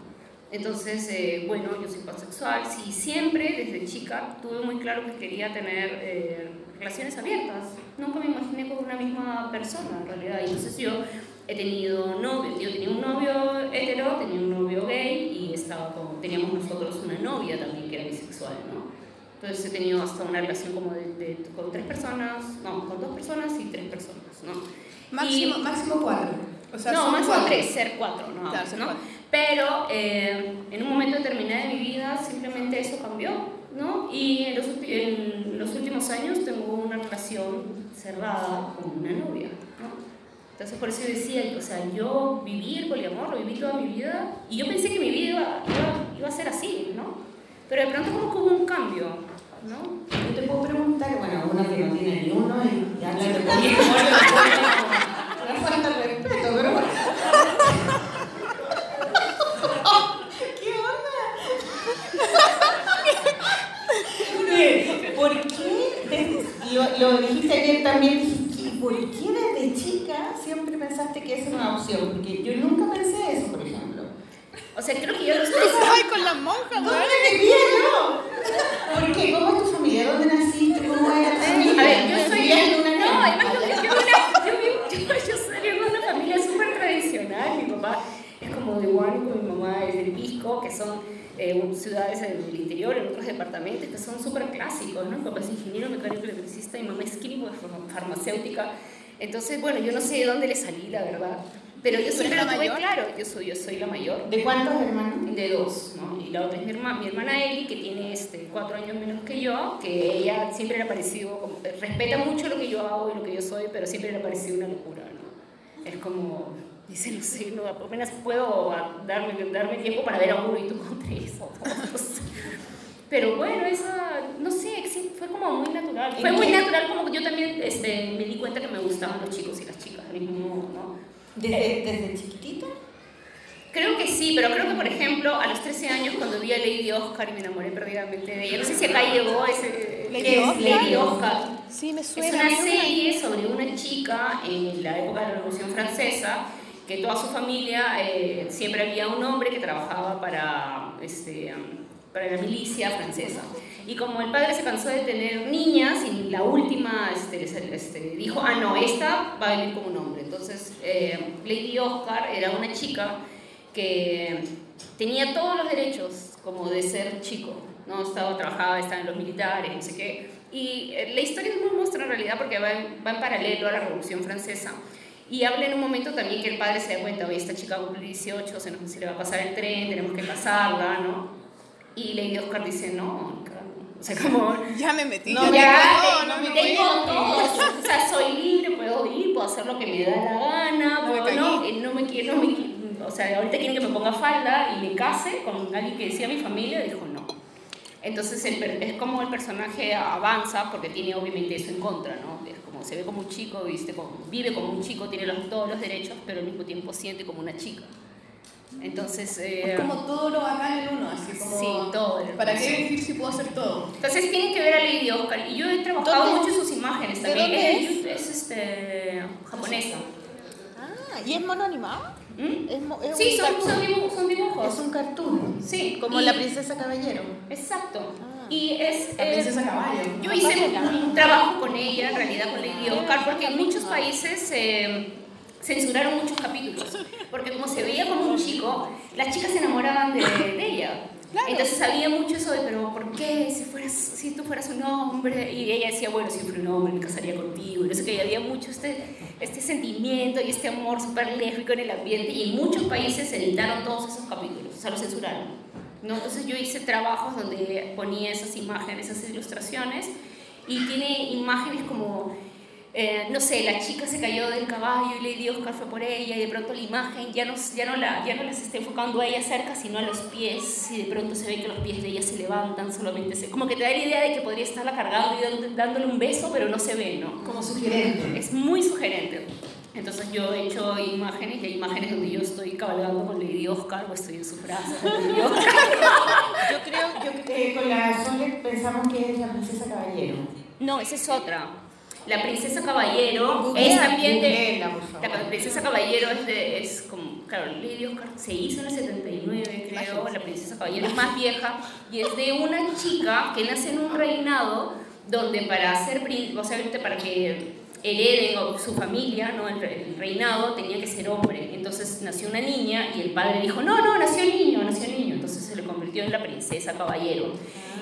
S6: Entonces, eh, bueno, yo soy pansexual. Sí, siempre desde chica tuve muy claro que quería tener eh, relaciones abiertas. Nunca me imaginé con una misma persona, en realidad. Y entonces yo he tenido novio, yo tenía un novio hetero, tenía un novio gay y estaba con, teníamos nosotros una novia también que era bisexual, ¿no? Entonces he tenido hasta una relación como de, de- con tres personas, no, con dos personas y tres personas, ¿no?
S2: Máximo,
S6: Y-
S2: máximo cuatro. O sea,
S6: no, máximo
S2: cuatro.
S6: tres, ser cuatro, no,
S2: Claro, ser
S6: ¿no?
S2: cuatro.
S6: Pero eh, en un momento determinado de mi vida simplemente eso cambió, ¿no? Y en los, en los últimos años tengo una relación cerrada con una novia, ¿no? Entonces por eso yo decía, o sea, yo viví el poliamor, lo viví toda mi vida y yo pensé que mi vida iba, iba, iba a ser así, ¿no? Pero de pronto como que hubo un cambio, ¿no?
S1: Yo te puedo preguntar, bueno, uno que no tiene ni uno y, y habla de poliamor, una falta de respeto, pero bueno. ¿Qué onda? ¿Por qué? lo, lo dijiste ayer también, dijiste, ¿por qué desde chica siempre pensaste que esa era una opción? Porque yo nunca pensé eso.
S6: O sea, creo que yo lo estoy...
S9: Ay, con las monjas,
S1: ¿Dónde vivía yo? ¿Por qué? ¿Cómo es tu familia? ¿Dónde naciste? ¿Cómo era tu familia?
S6: A ver, yo soy.
S1: ¿Vivías en una
S6: No, además yo, yo, una- yo, vivo- yo, yo soy de una familia súper tradicional. Mi papá es como de Huánuco, mi mamá es del Pisco, que son eh, ciudades en el interior, en otros departamentos, que son súper clásicos, ¿no? Mi papá es ingeniero mecánico electricista, mi mamá es químico, farmacéutica. Entonces, bueno, yo no sé de dónde le salí, la verdad. Pero yo siempre
S9: la
S6: lo tuve claro, yo soy, yo soy la mayor
S1: ¿De cuántos hermanos?
S6: de dos, ¿no? Y la otra es mi hermana, mi hermana Eli, que tiene este, cuatro años menos que yo, que ella siempre le ha parecido, como, respeta mucho lo que yo hago y lo que yo soy, pero siempre le ha parecido una locura, ¿no? Es como, dice, no sé, no, apenas puedo darme, darme tiempo para ver a uno y tú con tres o dos. Pero bueno, esa, no sé, fue como muy natural. Fue muy natural como yo también este, me di cuenta que me gustaban los chicos y las chicas al mismo modo, ¿no?
S1: ¿Desde, desde chiquitita?
S6: Creo que sí, pero creo que, por ejemplo, a los 13 años, cuando vi a Lady Oscar y me enamoré perdidamente de ella, no sé si acá llegó ese.
S9: ¿Lady
S6: ¿qué es
S9: Oscar?
S6: Lady Oscar.
S9: Sí, me
S6: Es
S9: suena.
S6: una serie sobre una chica en la época de la Revolución Francesa, que toda su familia, eh, siempre había un hombre que trabajaba para, este, para la milicia francesa. Y como el padre se cansó de tener niñas, y la última este, este, dijo, ah, no, esta va a vivir como un hombre. Eh, Lady Oscar era una chica que tenía todos los derechos como de ser chico, ¿no? Estaba, trabajaba, estaba en los militares, no sé qué. Y eh, la historia muy muestra en realidad porque va en, paralelo a la Revolución Francesa. Y habla en un momento también que el padre se da cuenta, oye, esta chica cumple 18, se, nos, se le va a pasar el tren, tenemos que casarla, ¿no? Y Lady Oscar dice, no, Mónica, o sea, como,
S9: Ya me metí.
S6: no,
S9: ya me- no, no me
S6: tengo todo, o sea, soy libre, puedo ir, puedo hacer lo que me da la gana,
S9: No
S6: puedo- no, eh, no me quiero, no me o sea, ahorita quieren que me ponga falda y me case con alguien que decía mi familia, dijo no. Entonces el es como el personaje avanza porque tiene obviamente eso en contra, ¿no? Es como se ve como un chico, ¿viste? Como, vive como un chico, tiene los- todos los derechos, pero al mismo tiempo siente como una chica. Entonces... eh,
S2: Es como todo lo bacán en uno, así como.
S6: Sí, todo.
S10: ¿Para qué elegir si puedo hacer todo?
S6: Entonces tienen que ver a Lady Oscar. Y yo he trabajado
S11: ¿Dónde?
S6: mucho en sus imágenes
S11: ¿De
S6: también.
S11: dónde
S6: Es, es, este, japonesa.
S11: Ah, ¿y es mono animado?
S6: ¿Mm?
S11: Es, mo- es
S6: Sí,
S11: un
S6: son, son, dibu- son dibujos.
S12: Es un cartoon.
S6: Sí,
S12: Como
S6: y-
S12: la princesa caballero.
S6: Exacto.
S11: Ah.
S6: Y es...
S10: La
S6: eh,
S10: princesa caballo.
S6: Yo hice un trabajo con ella, en realidad con Lady Oscar, porque en muchos países eh, censuraron muchos capítulos. Porque como se veía como un chico, las chicas se enamoraban de, de ella. Entonces había mucho eso de, pero ¿por qué? Si, fueras, si tú fueras un hombre. Y ella decía, bueno, si fuera un hombre me casaría contigo. Y no sé qué, había mucho este, este sentimiento y este amor súper lésbico en el ambiente. Y en muchos países se editaron todos esos capítulos, o sea, los censuraron. ¿no? Entonces yo hice trabajos donde ponía esas imágenes, esas ilustraciones, y tiene imágenes como, eh, no sé, la chica se cayó del caballo y Lady Oscar fue por ella, y de pronto la imagen ya no, ya no, la, ya no las está enfocando a ella cerca, sino a los pies, y de pronto se ve que los pies de ella se levantan, solamente se... Como que te da la idea de que podría estarla cargando y dándole un beso, pero no se ve, ¿no?
S10: Como sugerente.
S6: Es muy sugerente. Entonces yo he hecho imágenes, y hay imágenes donde yo estoy cabalgando con Lady Oscar o estoy en sus brazos con Lady Oscar.
S12: Yo creo, yo eh, con la Sole pensamos que es la princesa caballero.
S6: No, esa es otra. La princesa caballero es también de... La princesa caballero es, de, es como... Claro, Lady Oscar se hizo en el 79, creo. La princesa caballero es más vieja y es de una chica que nace en un reinado donde para ser príncipe, o sea, para que hereden o su familia, ¿no? el, re- el reinado, tenía que ser hombre. Entonces nació una niña y el padre dijo, no, no, nació niño, nació niño. Entonces se le convirtió en la princesa caballero.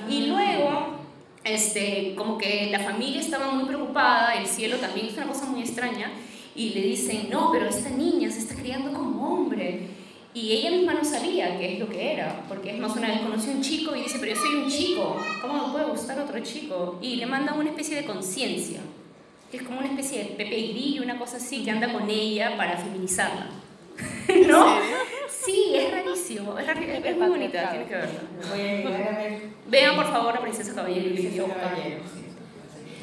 S6: Y luego, este, como que la familia estaba muy preocupada, el cielo también es una cosa muy extraña, y le dicen, no, pero esta niña se está criando como hombre. Y ella misma no sabía qué es lo que era, porque es más una vez conoció un chico y dice, pero yo soy un chico, ¿cómo me puede gustar otro chico? Y le manda una especie de conciencia, que es como una especie de Pepe Grillo, una cosa así, que anda con ella para feminizarla. ¿No? Sí, es rarísimo, es, rari- es muy bonita, tienes que verla.
S12: Voy a llegar a ver
S6: Vean por favor a Princesa Caballero y
S12: Princesa. Caballero.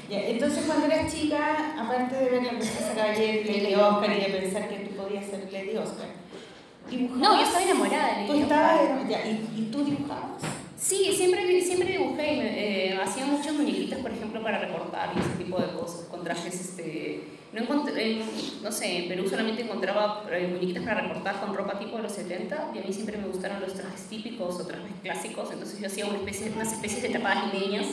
S12: Ya, entonces, cuando eras chica, aparte de ver la princesa caballero y Lady Oscar y de pensar que tú podías ser Lady Oscar, ¿dibujabas?
S6: No, yo estaba enamorada de
S12: ¿Tú
S6: Lady
S12: estabas, ya, ¿y, y tú dibujabas?
S6: Sí, siempre, siempre dibujé, eh, hacía muchas muñequitas, por ejemplo, para recortar y ese tipo de cosas, con trajes, este, no, encontré, en- no sé, en Perú solamente encontraba eh, muñequitas para recortar con ropa tipo de los 70 y a mí siempre me gustaron los trajes típicos o trajes clásicos, entonces yo hacía una especie, unas especies de tapadas limeñas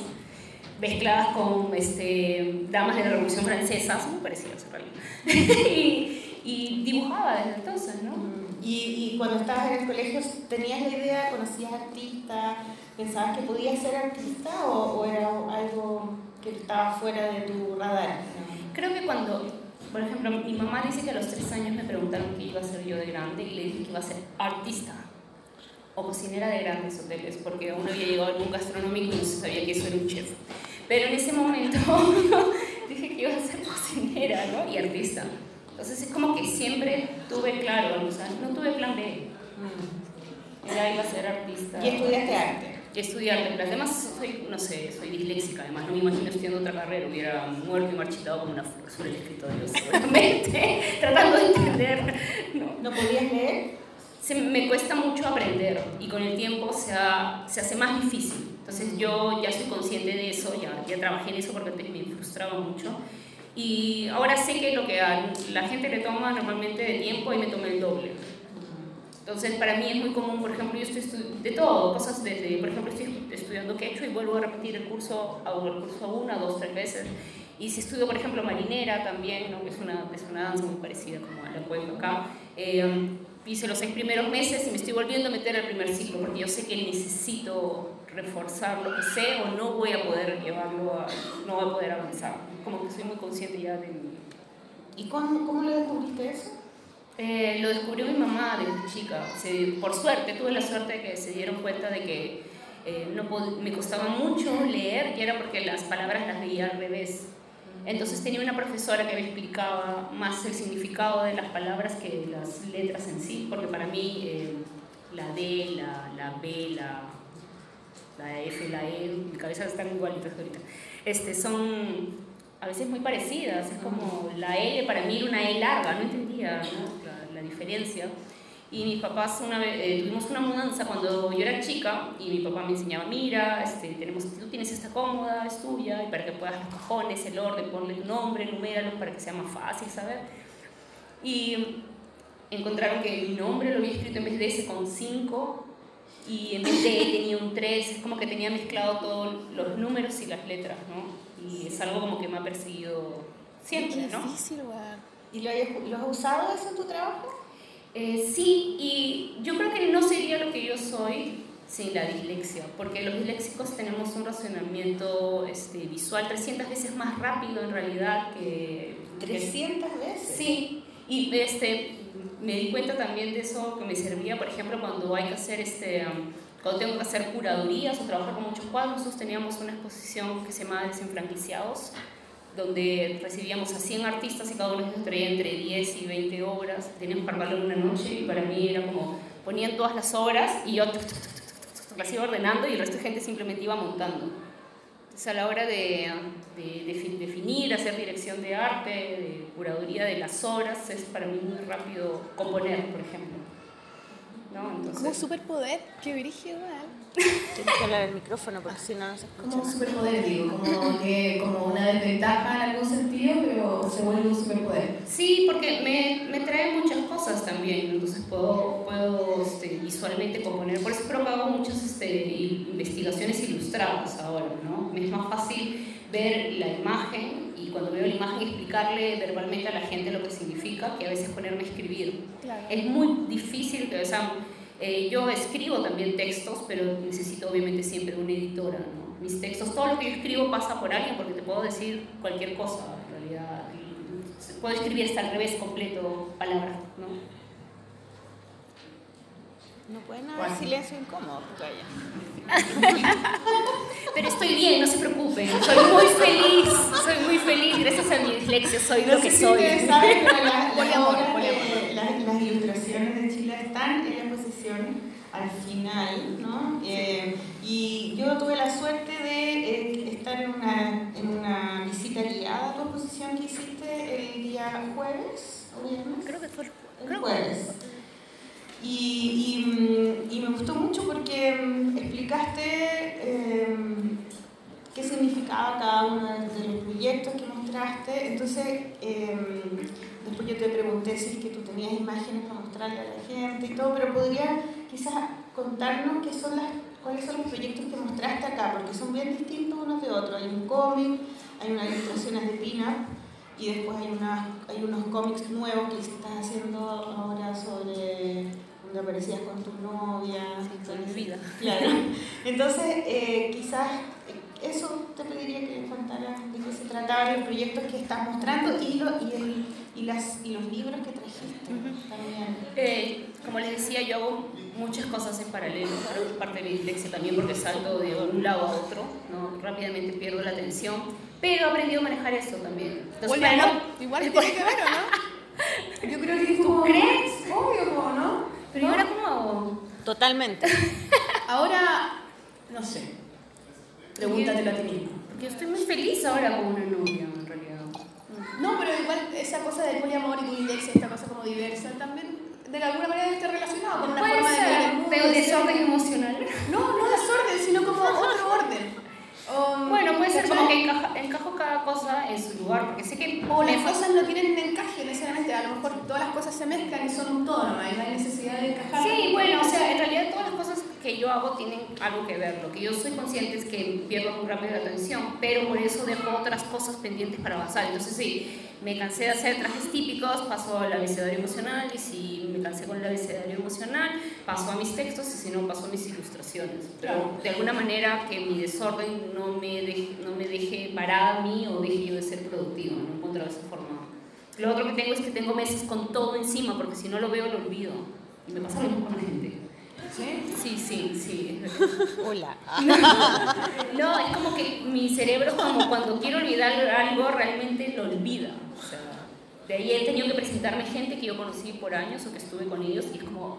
S6: mezcladas con este, damas de la Revolución Francesa, son muy parecidas en realidad, y, y dibujaba desde entonces, ¿no?
S12: Y, y cuando estabas en el colegio, ¿tenías la idea, conocías artistas, pensabas que podías ser artista o, o era algo que estaba fuera de tu radar?
S6: Creo que cuando, por ejemplo, mi mamá dice que a los tres años me preguntaron qué iba a ser yo de grande y le dije que iba a ser artista o cocinera de grandes hoteles, porque aún no había llegado en un gastronómico y no se sabía que eso era un chef. Pero en ese momento dije que iba a ser cocinera ¿no? y artista. Entonces es como que siempre tuve claro, o sea, no tuve plan B. Era iba a ser artista.
S12: ¿Y estudiaste arte?
S6: Y estudiar. Además, soy, no sé, soy disléxica, además no me imagino estudiando otra carrera, hubiera muerto y marchitado como una flor sobre el escritorio, seguramente, tratando de entender. No.
S12: ¿No podías leer?
S6: Se, me cuesta mucho aprender y con el tiempo se, ha- se hace más difícil. Entonces yo ya soy consciente de eso, ya, ya trabajé en eso porque antes me frustraba mucho. Y ahora sé que lo que a la gente le toma normalmente de tiempo y me toma el doble. Entonces, para mí es muy común, por ejemplo, yo estoy de todo, cosas desde, por ejemplo, estoy estudiando quechua y vuelvo a repetir el curso, hago el curso una, dos, tres veces. Y si estudio, por ejemplo, marinera también, ¿no? que es una, es una danza muy parecida como a la cueca acá, eh, hice los seis primeros meses y me estoy volviendo a meter al primer ciclo porque yo sé que necesito reforzar lo que sé o no voy a poder llevarlo, a, no voy a poder avanzar. Como que soy muy consciente ya de mi,
S12: ¿Y cómo, cómo lo descubriste eso?
S6: Eh, lo descubrió mi mamá desde chica. Se- por suerte, tuve la suerte de que se dieron cuenta de que eh, no me costaba mucho leer y era porque las palabras las veía al revés. Entonces tenía una profesora que me explicaba más el significado de las palabras que las letras en sí, porque para mí eh, la D, la, la B, la, la F, la E, mi cabeza están igualitas ahorita, este, son a veces muy parecidas. Es como la L para mí era una E larga, no entendía ¿no? La, diferencia. Y mis papás, una vez, eh, tuvimos una mudanza cuando yo era chica y mi papá me enseñaba, mira, este, tenemos, tú tienes esta cómoda, es tuya, y para que puedas los cajones, el orden, ponle tu nombre, numéralos para que sea más fácil, ¿sabes? Y encontraron que mi nombre lo había escrito en vez de ese con 5 y en vez de E tenía un 3, es como que tenía mezclado todos los números y las letras, ¿no? Y es algo como que me ha perseguido siempre,
S13: Qué
S6: ¿no?
S13: difícil, weón.
S2: ¿Y lo, hayas- lo has usado eso en tu trabajo?
S6: Eh, sí, y yo creo que no sería lo que yo soy sin la dislexia, porque los disléxicos tenemos un razonamiento este, visual 300 veces más rápido en realidad que... que-
S2: 300 veces.
S6: Sí, y este, me di cuenta también de eso que me servía, por ejemplo, cuando hay que hacer este, um, cuando tengo que hacer curadurías o trabajar con muchos cuadros, nosotros teníamos una exposición que se llamaba Desenfranquiciados, donde recibíamos a 100 artistas y cada uno ellos traía entre 10 y 20 obras, teníamos que armarlo en una noche y para mí era como, ponían todas las obras y yo las iba ordenando y el resto de gente simplemente iba montando. Entonces a la hora de, de, de definir, hacer dirección de arte, de curaduría de las obras, es para mí muy rápido componer, por ejemplo. ¿No?
S13: Como
S6: Entonces,
S13: superpoder. Qué brígido, weón.
S14: Tienes que hablar al micrófono porque si no, no se escucha.
S2: Como un superpoder, digo, como, que, como una desventaja en algún sentido, pero se vuelve un superpoder.
S6: Sí, porque me, me trae muchas cosas también, entonces puedo, puedo este, visualmente componer, por eso hago muchas este, i- investigaciones ilustradas ahora, ¿no? Me es más fácil ver la imagen y cuando veo la imagen explicarle verbalmente a la gente lo que significa que a veces ponerme a escribir.
S13: Claro.
S6: Es muy difícil, o sea, eh, yo escribo también textos, pero necesito obviamente siempre una editora, ¿no? Mis textos, todo lo que yo escribo pasa por alguien porque te puedo decir cualquier cosa, en realidad. Puedo escribir hasta al revés completo, palabras, ¿no?
S14: No pueden haber silencio incómodo.
S6: Pero estoy bien, no se preocupen, soy muy feliz, soy muy feliz, gracias a mi dislexia soy lo que soy.
S1: pero las, ilustraciones de Chile están en la al final, ¿no? Eh, y yo tuve la suerte de eh, estar en una, en una visita guiada a tu exposición que hiciste el día jueves o viernes.
S13: Creo que fue el
S1: jueves. Y, y, mm, y me gustó mucho porque mm, explicaste eh, qué significaba cada uno de, de los proyectos que mostraste. Entonces, eh, después yo te pregunté si es que tú tenías imágenes para mostrarle a la gente y todo, pero podría quizás contarnos qué son las, cuáles son los proyectos que mostraste acá, porque son bien distintos unos de otros. Hay un cómic, hay unas ilustraciones de Pina y después hay, unas, hay unos cómics nuevos que estás haciendo ahora sobre donde aparecías con tu novia.
S6: Con mi vida.
S1: Claro. Entonces, eh, quizás eso te pediría que contaras de qué se trataban los proyectos que estás mostrando y, lo- y, el- y, las, y los libros que trajiste también.
S6: Eh, como les decía, yo hago muchas cosas en paralelo, es parte de mi dislexia también porque salto de un lado a otro, ¿no? rápidamente pierdo la atención, pero he aprendido a manejar eso también. Entonces,
S13: Oye,
S6: para
S13: amor,
S6: no-
S13: igual tiene que ver, ¿o no?
S2: Yo creo que es como...
S6: crees?
S2: Obvio, como, ¿no?
S6: Pero ¿y ahora cómo hago?
S14: Totalmente.
S2: Ahora, no sé. Pregúntatelo a ti mismo.
S6: Porque yo estoy muy feliz ahora con una novia, en realidad.
S2: No, pero igual esa cosa del poliamor y tu dislexia, esta cosa como diversa, también de alguna manera está relacionado con una
S6: Puede
S2: forma de ver el mundo.
S6: pero
S2: de
S6: desorden emocional.
S2: No, no desorden, sino como otro orden. O,
S6: Bueno, puede ser como que encaja- encajo cada cosa en su lugar, porque sé que
S2: O las cosas no tienen encaje necesariamente, a lo mejor todas las cosas se mezclan y son un todo y no hay necesidad de encajar.
S6: Sí, bueno, o sea, en realidad todas las cosas que yo hago tienen algo que ver. Lo que yo soy consciente es que pierdo muy rápido la atención, pero por eso dejo otras cosas pendientes para avanzar. Entonces, sí, me cansé de hacer trajes típicos, paso al abecedario emocional, y si me cansé con el abecedario emocional, paso a mis textos, y si no, paso a mis ilustraciones. Pero
S2: Claro.
S6: de alguna manera que mi desorden no me deje, no me deje parada a mí o deje yo de ser productiva, no he encontrado esa forma. Lo otro que tengo es que tengo meses con todo encima, porque si no lo veo, lo olvido. Y me pasa lo mismo con la gente.
S2: ¿Sí?
S6: Sí, sí.
S14: Hola.
S6: No, es como que mi cerebro, como cuando quiero olvidar algo, realmente lo olvida. De ahí he tenido que presentarme gente que yo conocí por años o que estuve con ellos y es como,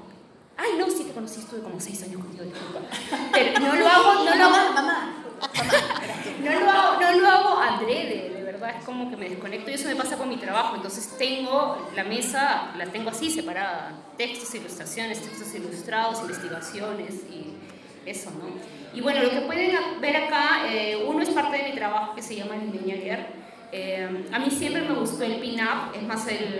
S6: ay, no, sí te conocí, estuve como seis años contigo, disculpa. Pero no lo hago, no lo hago,
S2: mamá,
S6: no lo hago, no lo hago adrede, de verdad. Es como que me desconecto y eso me pasa con mi trabajo. Entonces tengo la mesa, la tengo así separada, textos, ilustraciones, textos ilustrados, investigaciones y eso, ¿no? Y bueno, lo que pueden ver acá, eh, uno es parte de mi trabajo que se llama Limeña eh, a mí siempre me gustó el pin-up, es más el,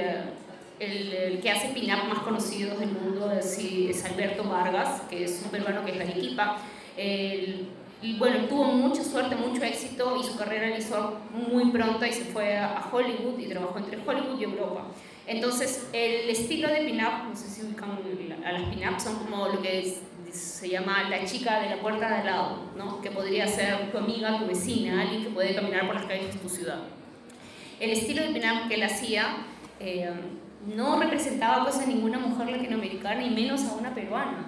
S6: el, el que hace pin-up más conocido del mundo es, es Alberto Vargas, que es un peruano que es de Arequipa. El, y bueno, tuvo mucha suerte, mucho éxito y su carrera la hizo muy pronta y se fue a Hollywood y trabajó entre Hollywood y Europa. Entonces, el estilo de pin-up, no sé si ubican a las pin-up, son como lo que se llama la chica de la puerta de al lado, ¿no? que podría ser tu amiga, tu vecina, alguien que puede caminar por las calles de tu ciudad. El estilo de pin-up que él hacía eh, no representaba pues a ninguna mujer latinoamericana y menos a una peruana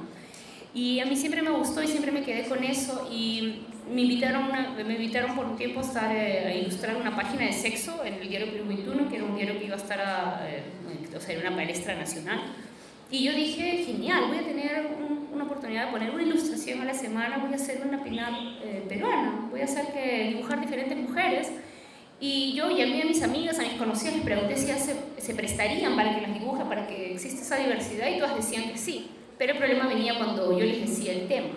S6: y a mí siempre me gustó y siempre me quedé con eso y me invitaron, me invitaron por un tiempo a, estar, eh, a ilustrar una página de sexo en el diario Perú 21, que era un diario que iba a estar eh, o sea, en una palestra nacional. Y yo dije, genial, voy a tener una oportunidad de poner una ilustración a la semana, voy a hacer una pinal eh, peruana, voy a hacer que dibujar diferentes mujeres. Y yo llamé a mis amigas, a mis conocidas, les pregunté si se, se prestarían para que las dibuje, para que exista esa diversidad, y todas decían que sí. Pero el problema venía cuando yo les decía el tema,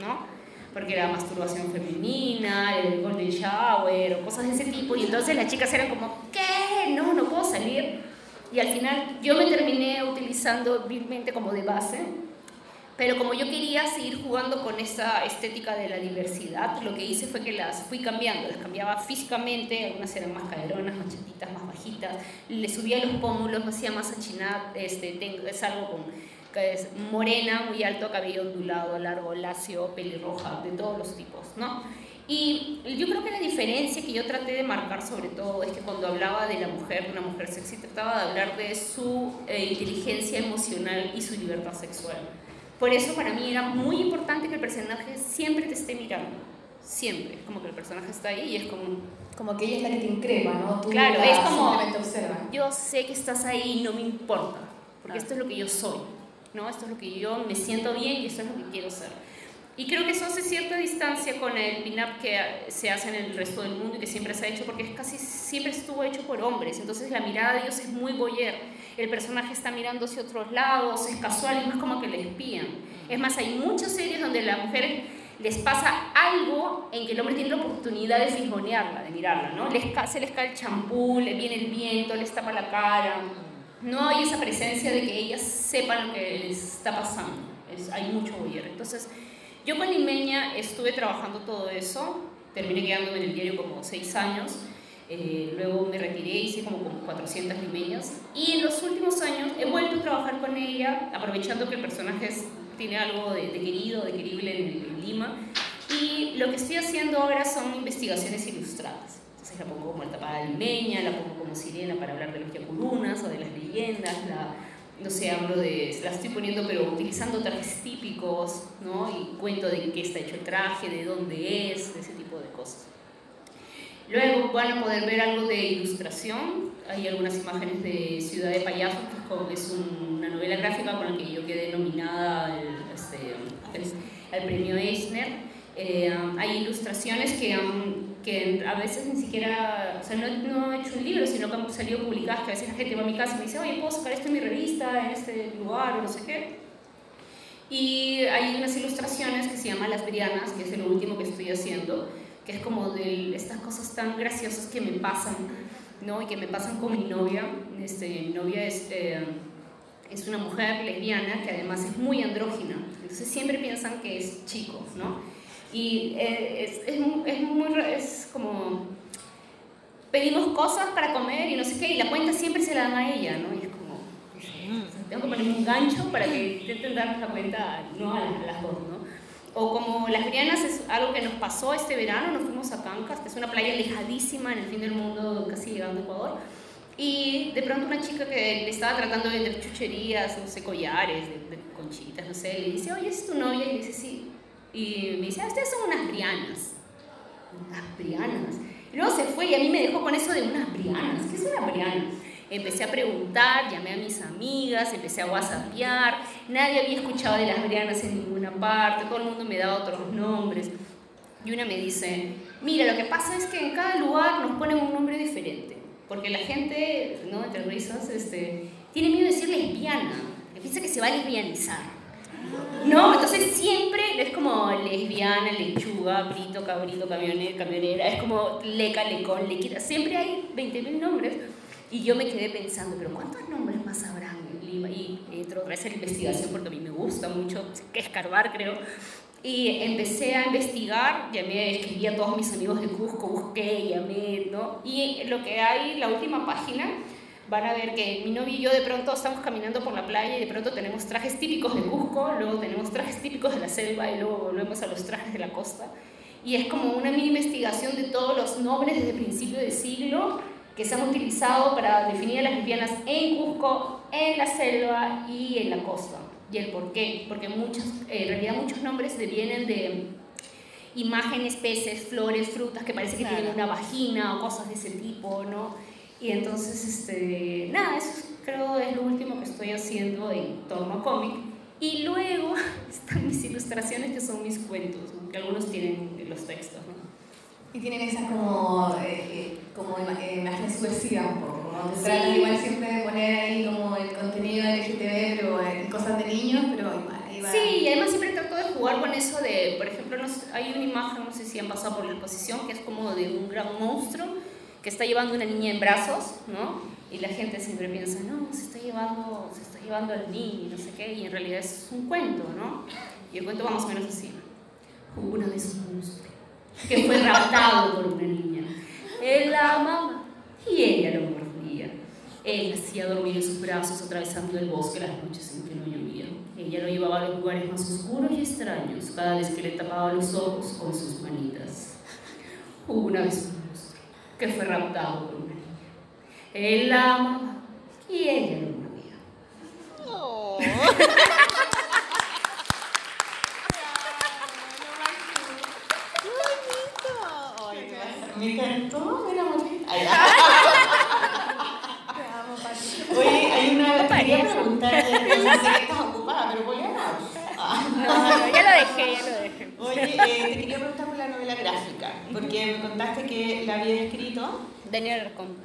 S6: ¿no? Porque era masturbación femenina, el golden shower o cosas de ese tipo. Y entonces las chicas eran como, ¿qué? No, no puedo salir. Y al final yo me terminé utilizando vilmente como de base. Pero como yo quería seguir jugando con esa estética de la diversidad, lo que hice fue que las fui cambiando. Las cambiaba físicamente, algunas eran más caderonas, más chatitas, más bajitas. Le subía los pómulos, me hacía más achinada, este, es algo con morena, muy alto, cabello ondulado, largo, lacio, pelirroja, de todos los tipos, ¿no? Y yo creo que la diferencia que yo traté de marcar sobre todo es que cuando hablaba de la mujer, una mujer sexy, trataba de hablar de su eh, inteligencia emocional y su libertad sexual. Por eso para mí era muy importante que el personaje siempre te esté mirando, siempre, como que el personaje está ahí y es como...
S10: Como que ella es la que te increpa, ¿no?
S6: Tú claro, es como... Yo sé que estás ahí y no me importa, porque esto es lo que yo soy. ¿no? Esto es lo que yo me siento bien y esto es lo que quiero ser. Y creo que eso hace cierta distancia con el pin-up que se hace en el resto del mundo y que siempre se ha hecho, porque casi siempre estuvo hecho por hombres. Entonces la mirada de ellos es muy boyer. El personaje está mirando hacia otros lados, es casual y no es como que le espían. Es más, hay muchas series donde las mujeres les pasa algo en que el hombre tiene la oportunidad de fijonearla, de mirarla, ¿no? Se les cae el champú, le viene el viento, les tapa la cara no hay esa presencia de que ellas sepan lo que les está pasando. Hay mucho boyer. Entonces, yo con Limeña estuve trabajando todo eso, terminé quedándome en el diario como seis años, eh, luego me retiré, hice como, como 400 limeñas, y en los últimos años he vuelto a trabajar con ella, aprovechando que el personaje tiene algo de, querido, de querible en, en Lima, y lo que estoy haciendo ahora son investigaciones ilustradas la pongo como el tapada limeña, la pongo como sirena para hablar de los yacurunas o de las leyendas, la, no sé, hablo de, la estoy poniendo pero utilizando trajes típicos, ¿no? Y cuento de qué está hecho el traje, de dónde es, de ese tipo de cosas. Luego van a poder ver algo de ilustración, hay algunas imágenes de Ciudad de Payasos, que es una novela gráfica con la que yo quedé nominada al, este, al premio Eisner. Eh, hay ilustraciones que que a veces ni siquiera, o sea, no, no, he hecho un libro, sino que han salido publicadas, que a veces la gente va a mi casa y me dice, oye, ¿puedo sacar esto en mi revista, en este lugar, o no sé qué? Y hay unas ilustraciones que se llaman Las Brianas, que es el último que estoy haciendo, que es como de estas cosas tan graciosas que me pasan, ¿no? Y que me pasan con mi novia. Este, mi novia es, eh, es una mujer lesbiana que además es muy andrógina, entonces siempre piensan que es chico, ¿no? Y eh, es, es, es, muy, es como, pedimos cosas para comer y no sé qué, y la cuenta siempre se la dan a ella, ¿no? Y es como, tengo que poner un gancho para que intenten darnos la cuenta ¿no? a, las dos, ¿no? O como Las Brianas es algo que nos pasó este verano, nos fuimos a Cancas, que es una playa alejadísima en el fin del mundo, casi llegando a Ecuador. Y de pronto una chica que le estaba tratando de vender chucherías, no sé, collares, de, de conchitas, no sé, le dice, oye, ¿es tu novia? Y dice, sí. Y me dice, ah, ustedes son unas brianas. Unas brianas. Y luego se fue y a mí me dejó con eso de unas brianas. ¿Qué es una briana? Empecé a preguntar, llamé a mis amigas, empecé a whatsappear. Nadie había escuchado de las brianas en ninguna parte, todo el mundo me daba otros nombres. Y una me dice, mira, lo que pasa es que en cada lugar nos ponen un nombre diferente. Porque la gente, ¿no? Entre risas, este, tiene miedo de decir lesbiana. porque piensa que se va a lesbianizar. No, entonces siempre es como lesbiana, lechuga, brito, cabrito, camionera, camionera. Es como leca, lecón, lequita. Siempre hay 20.000 nombres. Y yo me quedé pensando, pero ¿cuántos nombres más habrán en Lima? Y entro otra vez en la investigación porque a mí me gusta mucho que escarbar, creo. Y empecé a investigar, llamé, escribí a todos mis amigos de Cusco, busqué, llamé, ¿no? Y lo que hay, la última página, van a ver que mi novio y yo de pronto estamos caminando por la playa y de pronto tenemos trajes típicos de Cusco, luego tenemos trajes típicos de la selva y luego volvemos a los trajes de la costa. Y es como una mini investigación de todos los nombres desde principio del siglo que se han utilizado para definir a las lesbianas en Cusco, en la selva y en la costa. ¿Y el por qué? Porque muchos, en realidad muchos nombres vienen de imágenes, peces, flores, frutas que parece que tienen una vagina o cosas de ese tipo, ¿no? Y entonces, este, nada, eso es- creo es lo último que estoy haciendo en torno a cómic. Y luego están mis ilustraciones, que son mis cuentos, ¿no? que algunos tienen los textos, ¿no?
S2: Y tienen esas como, eh, eh, como ima- eh, imágenes subversivas un poco, ¿no?
S6: Sí.
S2: tratan igual siempre de poner ahí como el contenido LGTB, pero eh, cosas de niños, pero igual.
S6: Sí, y además siempre trato de jugar con eso de, por ejemplo, no sé, hay una imagen, no sé si han pasado por la exposición, que es como de un gran monstruo que está llevando una niña en brazos, ¿no? Y la gente siempre piensa, no, se está llevando, se está llevando al niño, y no sé qué, y en realidad es un cuento, ¿no? Y el cuento va más o menos así. Hubo una vez un monstruo que fue raptado por una niña. Él la amaba y ella lo mordía. Él hacía dormir en sus brazos atravesando el bosque las noches en que no llovía. Ella lo llevaba a los lugares más oscuros y extraños cada vez que le tapaba los ojos con sus manitas. Una vez un monstruo que fue raptado por una niña. Él la amaba y ella lo mordía.
S5: Oh. ¡Qué bonito! Ay, te vas a-
S1: Me encantó, mira, bonita. Ay,
S5: Te amo, Pati.
S1: Oye, hay una. Quería
S6: parece.
S1: preguntarte, no sé que estás ocupada, pero voy a. Ah.
S6: No, no, ya lo dejé, ya lo dejé.
S1: Oye, eh, te quería preguntar por la novela gráfica, porque me contaste que la había escrito.
S6: Daniel Arcón.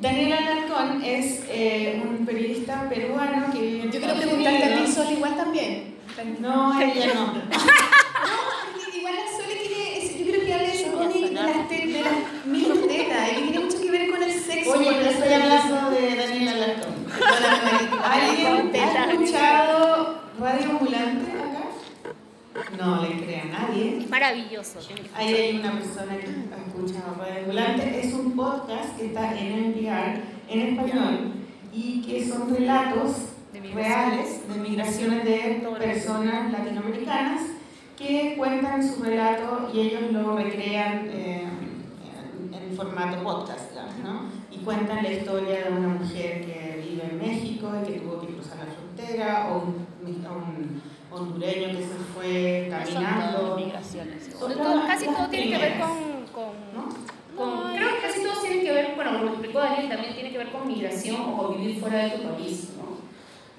S1: Daniel Alarcón es eh, un periodista peruano que vive en
S2: Yo quiero preguntarte a ti. Sol, igual también.
S1: No, ella no.
S2: No, igual la Sole tiene, ese- yo creo que habla de ese cómic de las, te- de las mil tetas, y que tiene mucho que ver con el sexo.
S1: Oye,
S2: con
S1: pero estoy hablando de Daniel Alarcón. ¿Alguien ha escuchado Radio Ambulante acá? No le cree a nadie.
S6: Es maravilloso.
S1: Ahí hay una persona que ha escuchado Radio Ambulante. Es un podcast que está en NPR en español y que son relatos reales de migraciones de personas latinoamericanas que cuentan su relato y ellos lo recrean eh, en, en formato podcast, ¿no? Y cuentan la historia de una mujer que vive en México y que tuvo que cruzar la frontera, o un, o un hondureño que se fue caminando.
S5: migraciones.
S1: Son
S6: Todo- casi todo tiene que ver con, con,
S1: ¿no?
S6: con- creo que casi todo tiene que ver, bueno, como explicó Daniel, también tiene que ver con migración o con vivir fuera de tu país,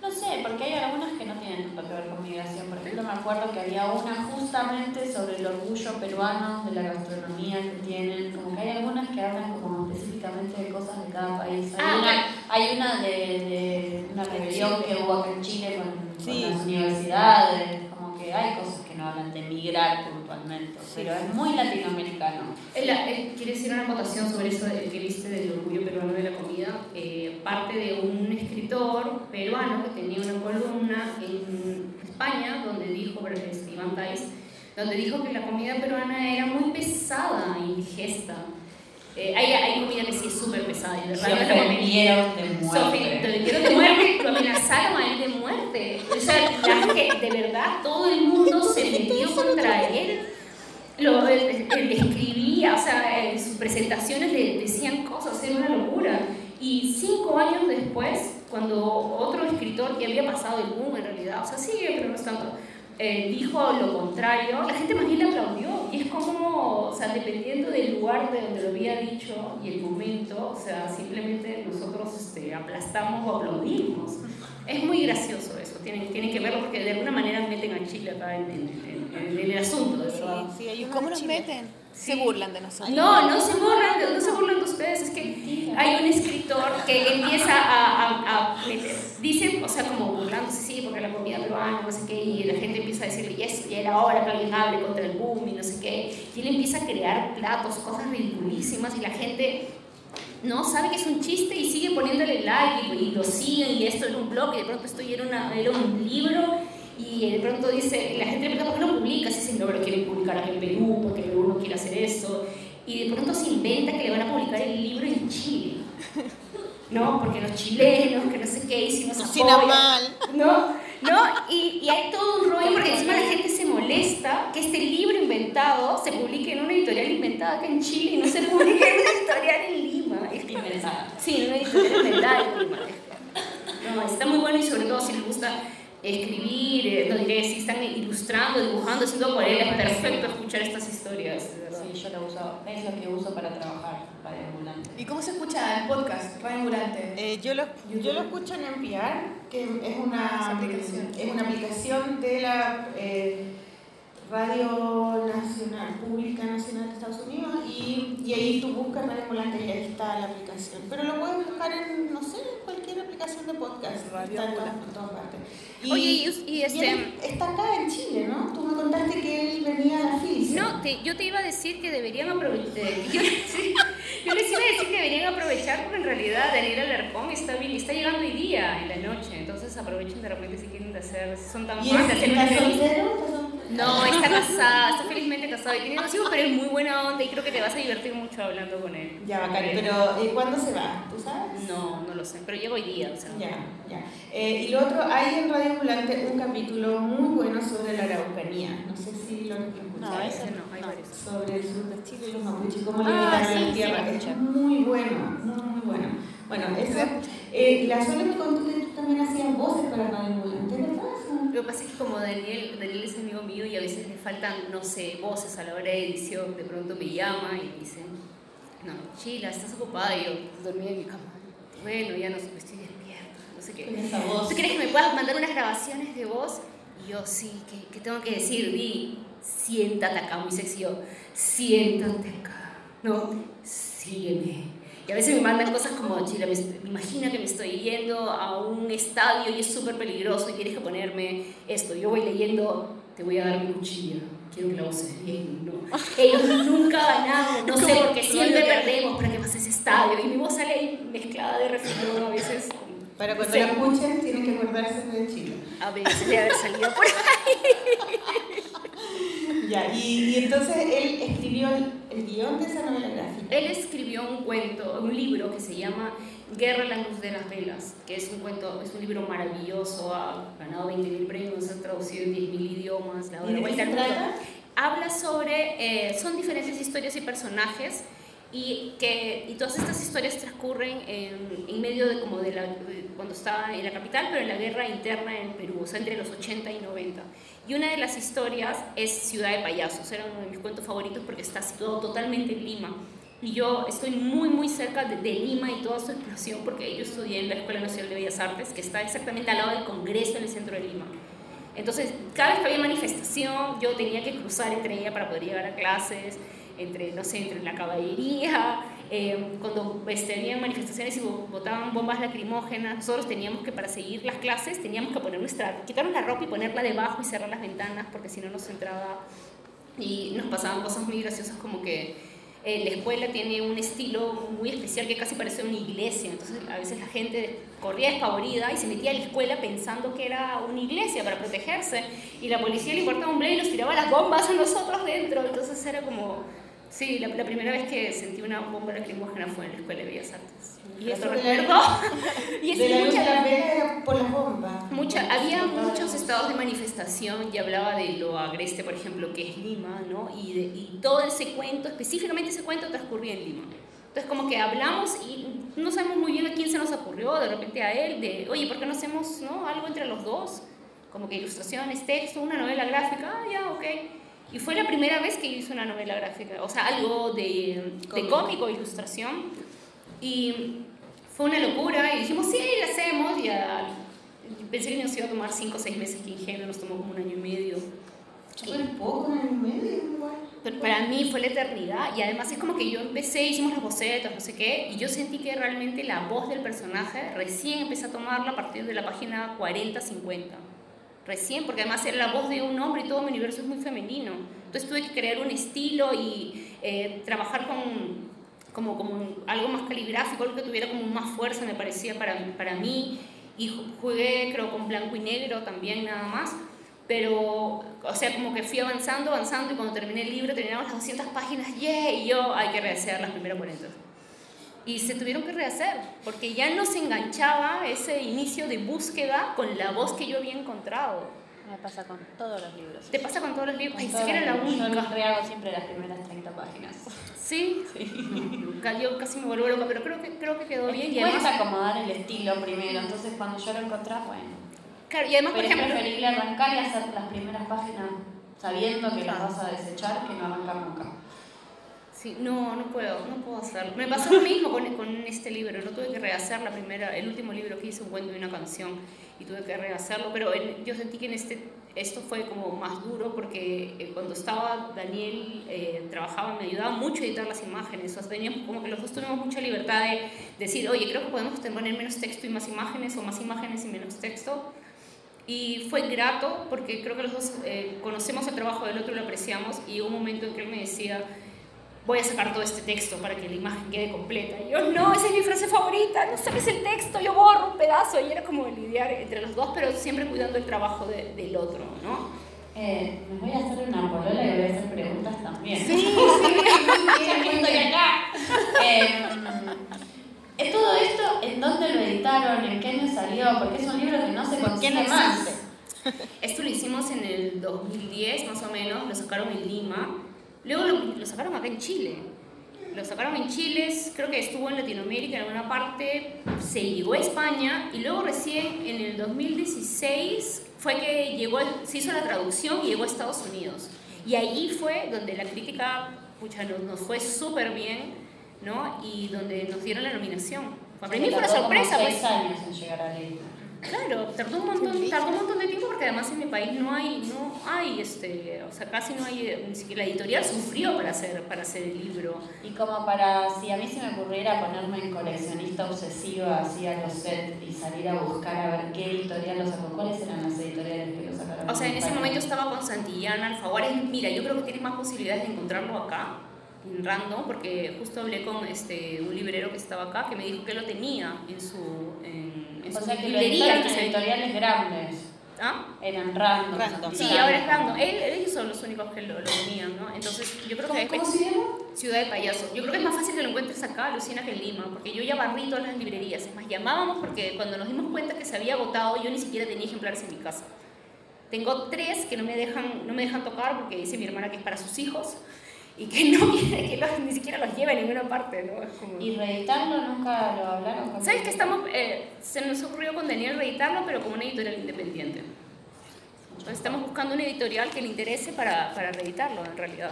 S6: ¿no?
S5: Sé, porque hay algunas que no tienen tanto que ver con migración. Por ejemplo, me acuerdo que había una justamente sobre el orgullo peruano, de la gastronomía que tienen. Como que hay algunas que hablan como específicamente de cosas de cada país. Hay
S6: Ah,
S5: una, hay una de, de una rebelión que hubo acá en Chile con, con las universidades. Hay cosas que no hablan de migrar puntualmente, pero es muy latinoamericano.
S6: La- Quiero decir una acotación sobre eso de- que viste del orgullo peruano de la comida. Eh, parte de un escritor peruano que tenía una columna en España donde dijo, Iván Tais, donde dijo que la comida peruana era muy pesada e indigesta. Eh, hay, hay comida que sí es súper pesada y de verdad la
S5: ofendieron de muerte.
S6: te vendieron de muerte, lo amenazaron a él de muerte. O sea, la que de verdad todo el mundo se metió contra él. Lo, él, él escribía, o sea, en sus presentaciones le decían cosas, era una locura. Y cinco años después, cuando otro escritor que había pasado el boom en realidad, o sea, sigue, pero no es tanto, eh, dijo lo contrario, la gente más bien le aplaudió. Y es como, o sea, dependiendo del lugar de donde lo había dicho y el momento, o sea, simplemente nosotros este, aplastamos o aplaudimos. Es muy gracioso eso, tienen, tienen que verlo porque de alguna manera meten a Chile acá en, en- en- en el asunto, de verdad.
S1: sí,
S2: ¿Y
S1: uno
S2: cómo nos meten? Se burlan de nosotros.
S6: No, no se burlan, de- no se burlan de ustedes, es que hay un escritor que empieza a, a, a meter, dice, o sea, como burlándose, sí, porque la comida peruana, no sé qué, y la gente empieza a decirle, ya, es- ya era hora que alguien hable contra el boom y no sé qué, y él empieza a crear platos, cosas ridiculísimas, y la gente no sabe que es un chiste y sigue poniéndole like y, y lo siguen, y esto era un blog, y de pronto esto ya era, una, era un libro, y de pronto dice, la gente le pregunta, ¿por qué lo publicas? Y dicen, no, pero quieren publicar aquí en Perú, porque Perú no quiere hacer eso. Y de pronto se inventa que le van a publicar el libro en Chile. ¿No? Porque los chilenos, que no sé qué, y si
S2: Cocina
S6: apoyan.
S2: mal.
S6: ¿No? ¿No? Y, y hay todo un rollo porque encima la gente se molesta que este libro inventado se publique en una editorial inventada acá en Chile y no se publique en una editorial en Lima. Es
S11: Inventada.
S6: Sí, en una editorial inventada en Lima. No, está muy bueno y sobre todo si les gusta escribir, eh, no diré, si están ilustrando, dibujando, haciendo acuarela, es perfecto escuchar estas historias.
S11: Sí, yo lo uso, es lo que uso para trabajar, para ambulante.
S10: ¿Y cómo se escucha el podcast, Radio Ambulante?
S1: Eh, yo, lo, yo lo escucho en NPR, que es una,
S10: aplicación.
S1: es una aplicación de la eh, Radio Nacional, Pública Nacional de Estados Unidos, y, y ahí tú buscas Radio Ambulante y ahí está la aplicación. Pero lo puedes buscar en, no sé, en cualquier podcast.
S2: Radio
S1: está en todas,
S2: Ambulante.
S1: en todas partes.
S6: Oye, y, este...
S1: él está acá en Chile, ¿no? Tú me contaste que él venía a la FILSE.
S6: No, te- yo te iba a decir que deberían aprovechar. Yo, sí, yo les iba a decir que deberían aprovechar porque en realidad Daniel Alarcón está, bien- está llegando hoy día en la noche. Entonces aprovechen de repente si quieren hacer. Si son tan
S1: ¿Y
S6: fans de
S1: es,
S6: hacer una
S1: está
S6: entrevista.
S1: soltero?
S6: No, está casada, está felizmente casado y tiene dos hijos, pero es muy buena onda y creo que te vas a divertir mucho hablando con él.
S1: Ya, bacán. Pero ¿eh, ¿cuándo se va? ¿Tú sabes?
S6: No, no lo sé, pero llegó hoy día, o sea.
S1: Ya, ya. Eh, y lo otro, hay en Radio Ambulante un capítulo muy bueno sobre la Araucanía. No sé si lo, escucharon.
S11: No, ese
S6: no, hay varios.
S1: Sobre el sur de Chile y los mapuches, cómo le
S11: Ah, sí,
S1: la
S11: sí,
S1: tierra. es muy bueno, muy, muy bueno. Bueno, eso. Eh, la Sole me contó que tú también hacías voces para Radio Ambulante, ¿verdad?
S6: Lo que pasa es que como Daniel, Daniel es amigo mío y a veces le faltan, no sé, voces a la hora de edición, de pronto me llama y dice, no, Chila, estás ocupada y yo dormí en mi cama. Bueno, ya no sé, estoy despierta, no sé qué.
S1: Con esa voz.
S6: ¿Tú crees que me puedas mandar unas grabaciones de voz? Y yo, sí, ¿qué, qué tengo que decir? Di, siéntate acá, muy sexy. Yo, siéntate acá. No, sígueme. Y a veces me mandan cosas como, Chila, me, me imagina que me estoy yendo a un estadio y es súper peligroso y tienes que ponerme esto. Yo voy leyendo, te voy a dar mi cuchilla. Quiero que la uses bien, ¿no? Ellos nunca ganaron, no sé, porque siempre perdemos para que pases ese estadio. Y mi voz sale ahí mezclada de refrán a veces.
S1: Para cuando
S6: Sí.
S1: la escuchen, tienen que acordarse de Chile.
S6: A veces de haber salido por ahí.
S1: Ya, y, y entonces él escribió el, el guion de esa novela gráfica.
S6: Él escribió un cuento, un libro que se llama Guerra en la luz de las velas, que es un cuento, es un libro maravilloso, ha ganado 20.000 premios, ha traducido en 10.000 idiomas, la
S1: ¿Y de qué se trata?
S6: Habla sobre, eh, son diferentes historias y personajes y que y todas estas historias transcurren en, en medio de como de la de cuando estaba en la capital pero en la guerra interna en Perú o sea entre los 80 y 90 y una de las historias es Ciudad de Payasos era uno de mis cuentos favoritos porque está situado totalmente en Lima. Y yo estoy muy muy cerca de, de Lima y toda su explosión porque yo estudié en la Escuela Nacional de Bellas Artes que está exactamente al lado del Congreso en el centro de Lima. Entonces, cada vez que había manifestación, yo tenía que cruzar entre ella para poder llegar a clases, entre, no sé, entre la caballería, eh, cuando este, había manifestaciones y bo- botaban bombas lacrimógenas, nosotros teníamos que, para seguir las clases, teníamos que poner nuestra, quitarnos la ropa y ponerla debajo y cerrar las ventanas, porque si no nos entraba, y nos pasaban cosas muy graciosas como que eh, la escuela tiene un estilo muy especial que casi parece una iglesia, entonces a veces la gente corría despavorida y se metía a la escuela pensando que era una iglesia para protegerse. Y la policía le importaba un bledo y nos tiraba las bombas a nosotros dentro, entonces era como, sí, la, la primera vez que sentí una bomba lacrimógena fue en la Escuela de Bellas Artes.
S1: Y eso la-
S6: recuerdo. y es
S1: de la
S6: mucha-
S1: era por las bombas.
S6: Mucha, había muchos estados de manifestación y hablaba de lo agreste, por ejemplo, que es Lima, ¿no? Y, de- y todo ese cuento, específicamente ese cuento, transcurría en Lima. Entonces, como que hablamos y no sabemos muy bien a quién se nos ocurrió, de repente a él, de, oye, ¿por qué no hacemos ¿no? algo entre los dos? Como que ilustraciones, texto, una novela gráfica, ah, ya, ok. Y fue la primera vez que yo hice una novela gráfica, o sea, algo de, de
S1: Cómico.
S6: ilustración. Y fue una locura y dijimos, sí, lo hacemos. Y al- pensé que nos iba a tomar 5 o 6 meses, que ingenuo nos tomó como un año y medio.
S1: Súper poco, un año y medio igual.
S6: para mí fue la eternidad y además es como que yo empecé, hicimos los bocetos, no sé qué, y yo sentí que realmente la voz del personaje recién empecé a tomarla a partir de la página 40-50. Recién, porque además era la voz de un hombre y todo mi universo es muy femenino. Entonces tuve que crear un estilo y eh, trabajar con como, como algo más caligráfico, algo que tuviera como más fuerza me parecía para, para mí. Y jugué creo con blanco y negro también nada más pero, o sea, como que fui avanzando, avanzando y cuando terminé el libro, terminamos las 200 páginas. Y yo, hay que rehacer las primeras 40. Y se tuvieron que rehacer, porque ya no se enganchaba ese inicio de búsqueda con la voz que yo había encontrado.
S5: Me pasa con todos los libros.
S6: ¿Te pasa con todos los libros?
S5: Con
S6: Ay, sí que era la única.
S5: Yo rehago siempre las primeras 30 páginas.
S6: ¿Sí? Nunca, Yo casi me vuelvo loca, pero creo que, creo que quedó bien. Y además,
S5: acomodar el estilo primero, entonces cuando yo lo encontré, bueno.
S6: claro, y además por
S5: Pero es
S6: ejemplo,
S5: preferible arrancar y hacer las primeras páginas sabiendo que las vas a desechar que no arrancar nunca.
S6: No, no puedo, no puedo hacerlo. Me pasó lo mismo con, con este libro, no tuve que rehacer la primera, el último libro que hice, un cuento y una canción, y tuve que rehacerlo, pero yo sentí que en este, esto fue como más duro porque eh, cuando estaba Daniel, eh, trabajaba, me ayudaba mucho a editar las imágenes, o sea, teníamos como que los dos tuvimos mucha libertad de decir, oye, creo que podemos poner menos texto y más imágenes, o más imágenes y menos texto, y fue grato porque creo que los dos eh, conocemos el trabajo del otro y lo apreciamos, y hubo un momento en que él me decía, voy a sacar todo este texto para que la imagen quede completa. Y yo, no, esa es mi frase favorita, no sabes el texto, yo borro un pedazo. Y era como lidiar entre los dos, pero siempre cuidando el trabajo de- del otro, ¿no?
S5: Eh, me voy a hacer una polola y voy a hacer preguntas también.
S6: Sí, sí,
S5: estoy acá. Eh, ¿es todo esto en dónde lo editaron? ¿En qué año salió? Porque es un libro que no se consigue más.
S6: Esto lo hicimos en el 2010, más o menos, lo sacaron en Lima. Luego lo, lo sacaron acá en Chile. Lo sacaron en Chile, creo que estuvo en Latinoamérica en alguna parte, se llegó a España y luego recién en el 2016 fue que llegó, se hizo la traducción y llegó a Estados Unidos. Y ahí fue donde la crítica pucha, nos, nos fue súper bien, ¿no? Y donde nos dieron la nominación. Para mí fue una
S5: Tardó como
S6: sorpresa,
S5: seis
S6: pues.
S5: años en llegar a.
S6: Claro, tardó un montón, tardó un montón de tiempo porque además en mi país no hay, no hay, este, o sea, casi no hay, eh, ni siquiera la editorial sufrió para hacer, para hacer el libro.
S5: Y como para, si a mí se me ocurriera ponerme en coleccionista obsesiva así a los set y salir a buscar a ver qué editorial lo sacó, ¿cuáles eran las editoriales que lo sacaron?
S6: O sea, en ese momento estaba con Santillana, Alfaguara, mira, yo creo que tienes más posibilidades de encontrarlo acá, en Random, porque justo hablé con este, un librero que estaba acá que me dijo que lo tenía en su, en, en
S5: O sea, que lo
S6: se-
S5: editoriales grandes.
S6: ¿Ah?
S5: Eran random.
S15: Random.
S6: Sí, ahora es Random. Él- ellos son los únicos que lo, lo tenían, ¿no? Entonces, yo creo que...
S2: ¿Cómo se llama?
S6: Ciudad de Payasos. Yo creo que es más fácil que lo encuentres acá, Lucina, que en Lima, porque yo ya barrí todas las librerías. Es más, llamábamos porque cuando nos dimos cuenta que se había agotado, yo ni siquiera tenía ejemplares en mi casa. Tengo tres que no me dejan, no me dejan tocar porque dice mi hermana que es para sus hijos y que no quiere que los- ni siquiera los lleve a ninguna parte, ¿no? Es como...
S5: ¿Y reeditarlo nunca lo hablaron con
S6: ¿Sabes que estamos, eh, se nos ocurrió con Daniel reeditarlo, pero como una editorial independiente? Entonces estamos buscando una editorial que le interese para, para reeditarlo, en realidad.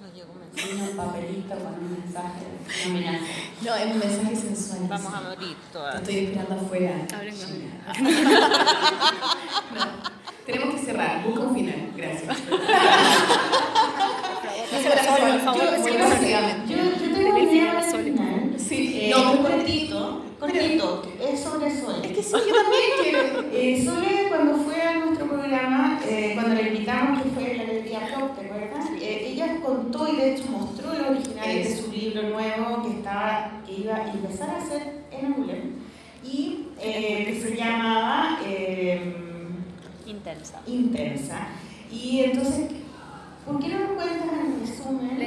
S15: Nos llegó un
S5: papelito con un mensaje de nominación.
S2: No, es un mensaje sensual.
S15: Vamos a morir
S2: Te
S15: todas.
S2: estoy esperando afuera.
S6: Hablen,
S2: Tenemos que cerrar. Busca un final. Gracias. Yo-.
S1: Yo, yo tengo un
S6: el final.
S2: Sí.
S1: Eh,
S2: no,
S1: cortito, cortito, es sobre Sole.
S2: es que sí, yo también quiero.
S1: Eh, Sole, cuando fue a nuestro programa, eh, cuando la invitamos, que fue la Alegría Pop, ¿te acuerdas? Eh, ella contó y de hecho mostró el original de su libro nuevo que, estaba, que iba a empezar a hacer en Angulem y eh, que se llamaba eh,
S5: Intensa.
S1: Intensa. Y entonces, ¿por qué no nos cuentas en resumen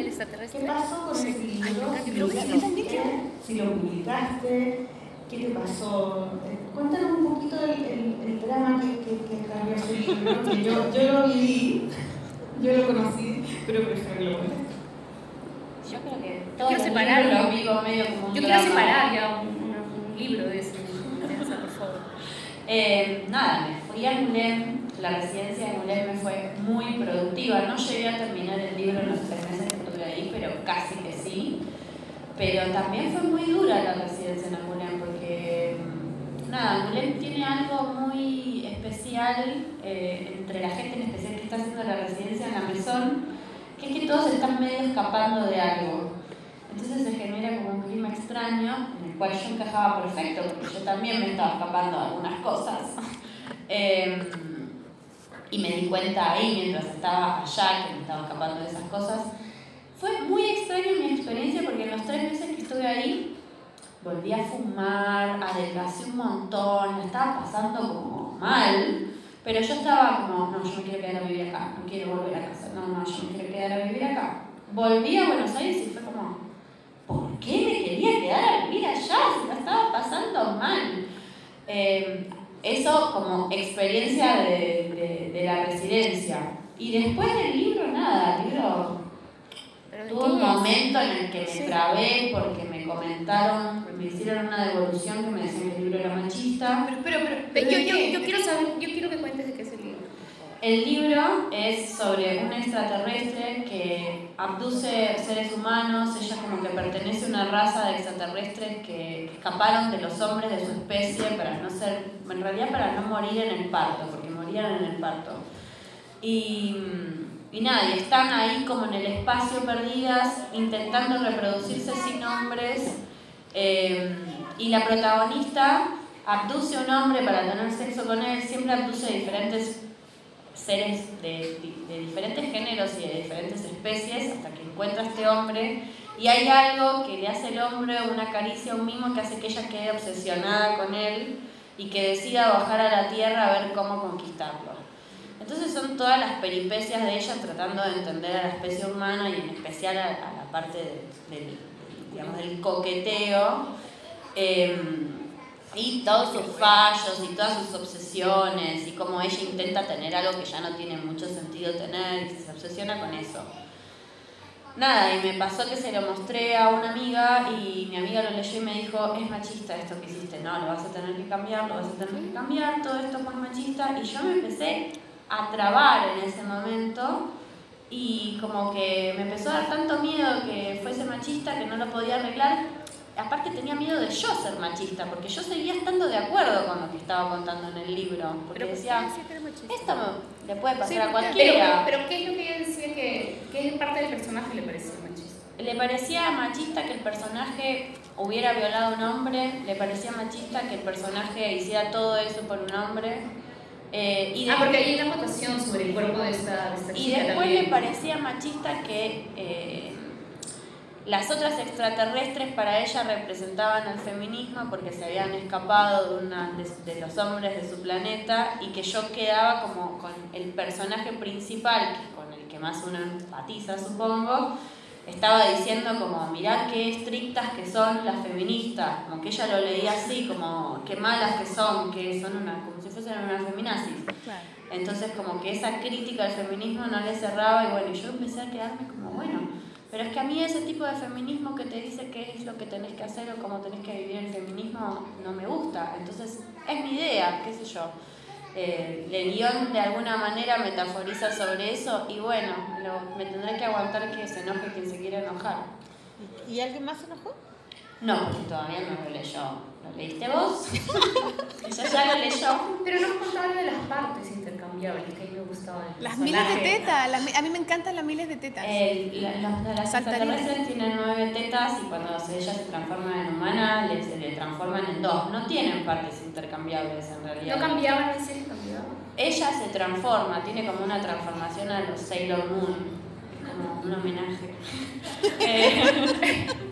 S1: qué pasó con ese
S6: Ay,
S1: libro? Si lo hiciste, si lo publicaste, ¿qué te pasó? Eh, Cuéntanos un poquito el, el, el drama que, que, que ese libro, que yo, yo lo viví, yo lo conocí, pero prefiero lo.
S5: Yo creo que
S6: Yo
S5: todos
S6: quiero
S5: los
S6: separar,
S5: libros
S6: ¿no?
S5: los vivo medio como un
S6: Yo quiero
S5: drama.
S6: separar ya un, un- un libro de ese. Intensa, por favor.
S5: Eh, nada, me fui a Mulem, la residencia de Mulem me fue muy productiva. No llegué a terminar el libro en los tres meses que estuve ahí, pero casi que sí. Pero también fue muy dura la residencia en Mulem porque, mm, nada, Mulem tiene algo muy especial eh, entre la gente en especial que está haciendo la residencia en la mesón. que es que todos están medio escapando de algo. Entonces se genera como un clima extraño en el cual yo encajaba perfecto, porque yo también me estaba escapando de algunas cosas. Em, y me di cuenta ahí mientras estaba allá que me estaba escapando de esas cosas. Fue muy extraño mi experiencia porque en los tres meses que estuve ahí volví a fumar, adelgacé un montón, me estaba pasando como mal, pero yo estaba como, no, yo me quiero quedar a vivir acá, no quiero volver a casa, no, no, yo me quiero quedar a vivir acá. Volví a Buenos Aires y fue como, ¿por qué me quería quedar a vivir allá si me estaba pasando mal? Eh, eso como experiencia de, de, la residencia. Y después del libro, nada, el libro tuvo un momento en el que me trabé porque me comentaron, me hicieron una devolución que me decían que el libro era machista.
S6: Pero, pero, pero, yo, yo, yo, quiero saber, yo quiero que cuentes de qué es el libro.
S5: El libro es sobre un extraterrestre que abduce seres humanos, ella como que pertenece a una raza de extraterrestres que escaparon de los hombres de su especie para no ser, en realidad para no morir en el parto, porque morían en el parto. Y, y nada, y están ahí como en el espacio perdidas, intentando reproducirse sin hombres, eh, y la protagonista abduce a un hombre para tener sexo con él, siempre abduce diferentes seres de, de, diferentes géneros y de diferentes especies hasta que encuentra a este hombre y hay algo que le hace al hombre, una caricia, un mimo que hace que ella quede obsesionada con él y que decida bajar a la tierra a ver cómo conquistarlo. Entonces son todas las peripecias de ella tratando de entender a la especie humana y en especial a, la parte del, digamos, del coqueteo. Em, y todos sus fallos y todas sus obsesiones y cómo ella intenta tener algo que ya no tiene mucho sentido tener y se obsesiona con eso. Nada, y me pasó que se lo mostré a una amiga y mi amiga lo leyó y me dijo, es machista esto que hiciste, no, lo vas a tener que cambiar, lo vas a tener que cambiar, todo esto es machista. Y yo me empecé a trabar en ese momento y como que me empezó a dar tanto miedo que fuese machista que no lo podía arreglar aparte tenía miedo de yo ser machista, porque yo seguía estando de acuerdo con lo que estaba contando en el libro. Porque decía, esto le puede pasar a cualquiera.
S6: Pero, ¿qué es lo que ella decía que qué parte del personaje le parecía machista?
S5: Le parecía machista que el personaje hubiera violado a un hombre, le parecía machista que el personaje hiciera todo eso por un hombre.
S6: Eh, y ah, porque hay una votación sobre el cuerpo de esta, de esta
S5: Y después le parecía machista que... Eh, las otras extraterrestres para ella representaban al feminismo porque se habían escapado de, una, de, los hombres de su planeta y que yo quedaba como con el personaje principal, que con el que más uno empatiza supongo, estaba diciendo como, mirá qué estrictas que son las feministas, como que ella lo leía así, como qué malas que son, que son una, como si fuesen una feminazis. Entonces como que esa crítica al feminismo no le cerraba y bueno, yo empecé a quedarme como, bueno, pero es que a mí ese tipo de feminismo que te dice qué es lo que tenés que hacer o cómo tenés que vivir el feminismo no me gusta. Entonces es mi idea, qué sé yo. Eh, el guion de alguna manera metaforiza sobre eso y bueno, me tendré que aguantar que se enoje quien se quiera enojar.
S1: ¿Y alguien más se enojó?
S5: No, porque todavía no lo leyó. ¿Lo leíste vos? Ella ya lo leyó.
S6: Pero no contaba de las partes intercambiables, que a mí me gustaban.
S2: Las miles de tetas, a mí me encantan las miles de tetas.
S5: las extraterrestres tienen nueve tetas y cuando ellas se transforman en humanas, se le transforman en dos. No tienen partes intercambiables en realidad.
S6: ¿No cambiaban en serio? ¿Cambiaban?
S5: Ella se transforma, tiene como una transformación a los Sailor Moon, como un homenaje.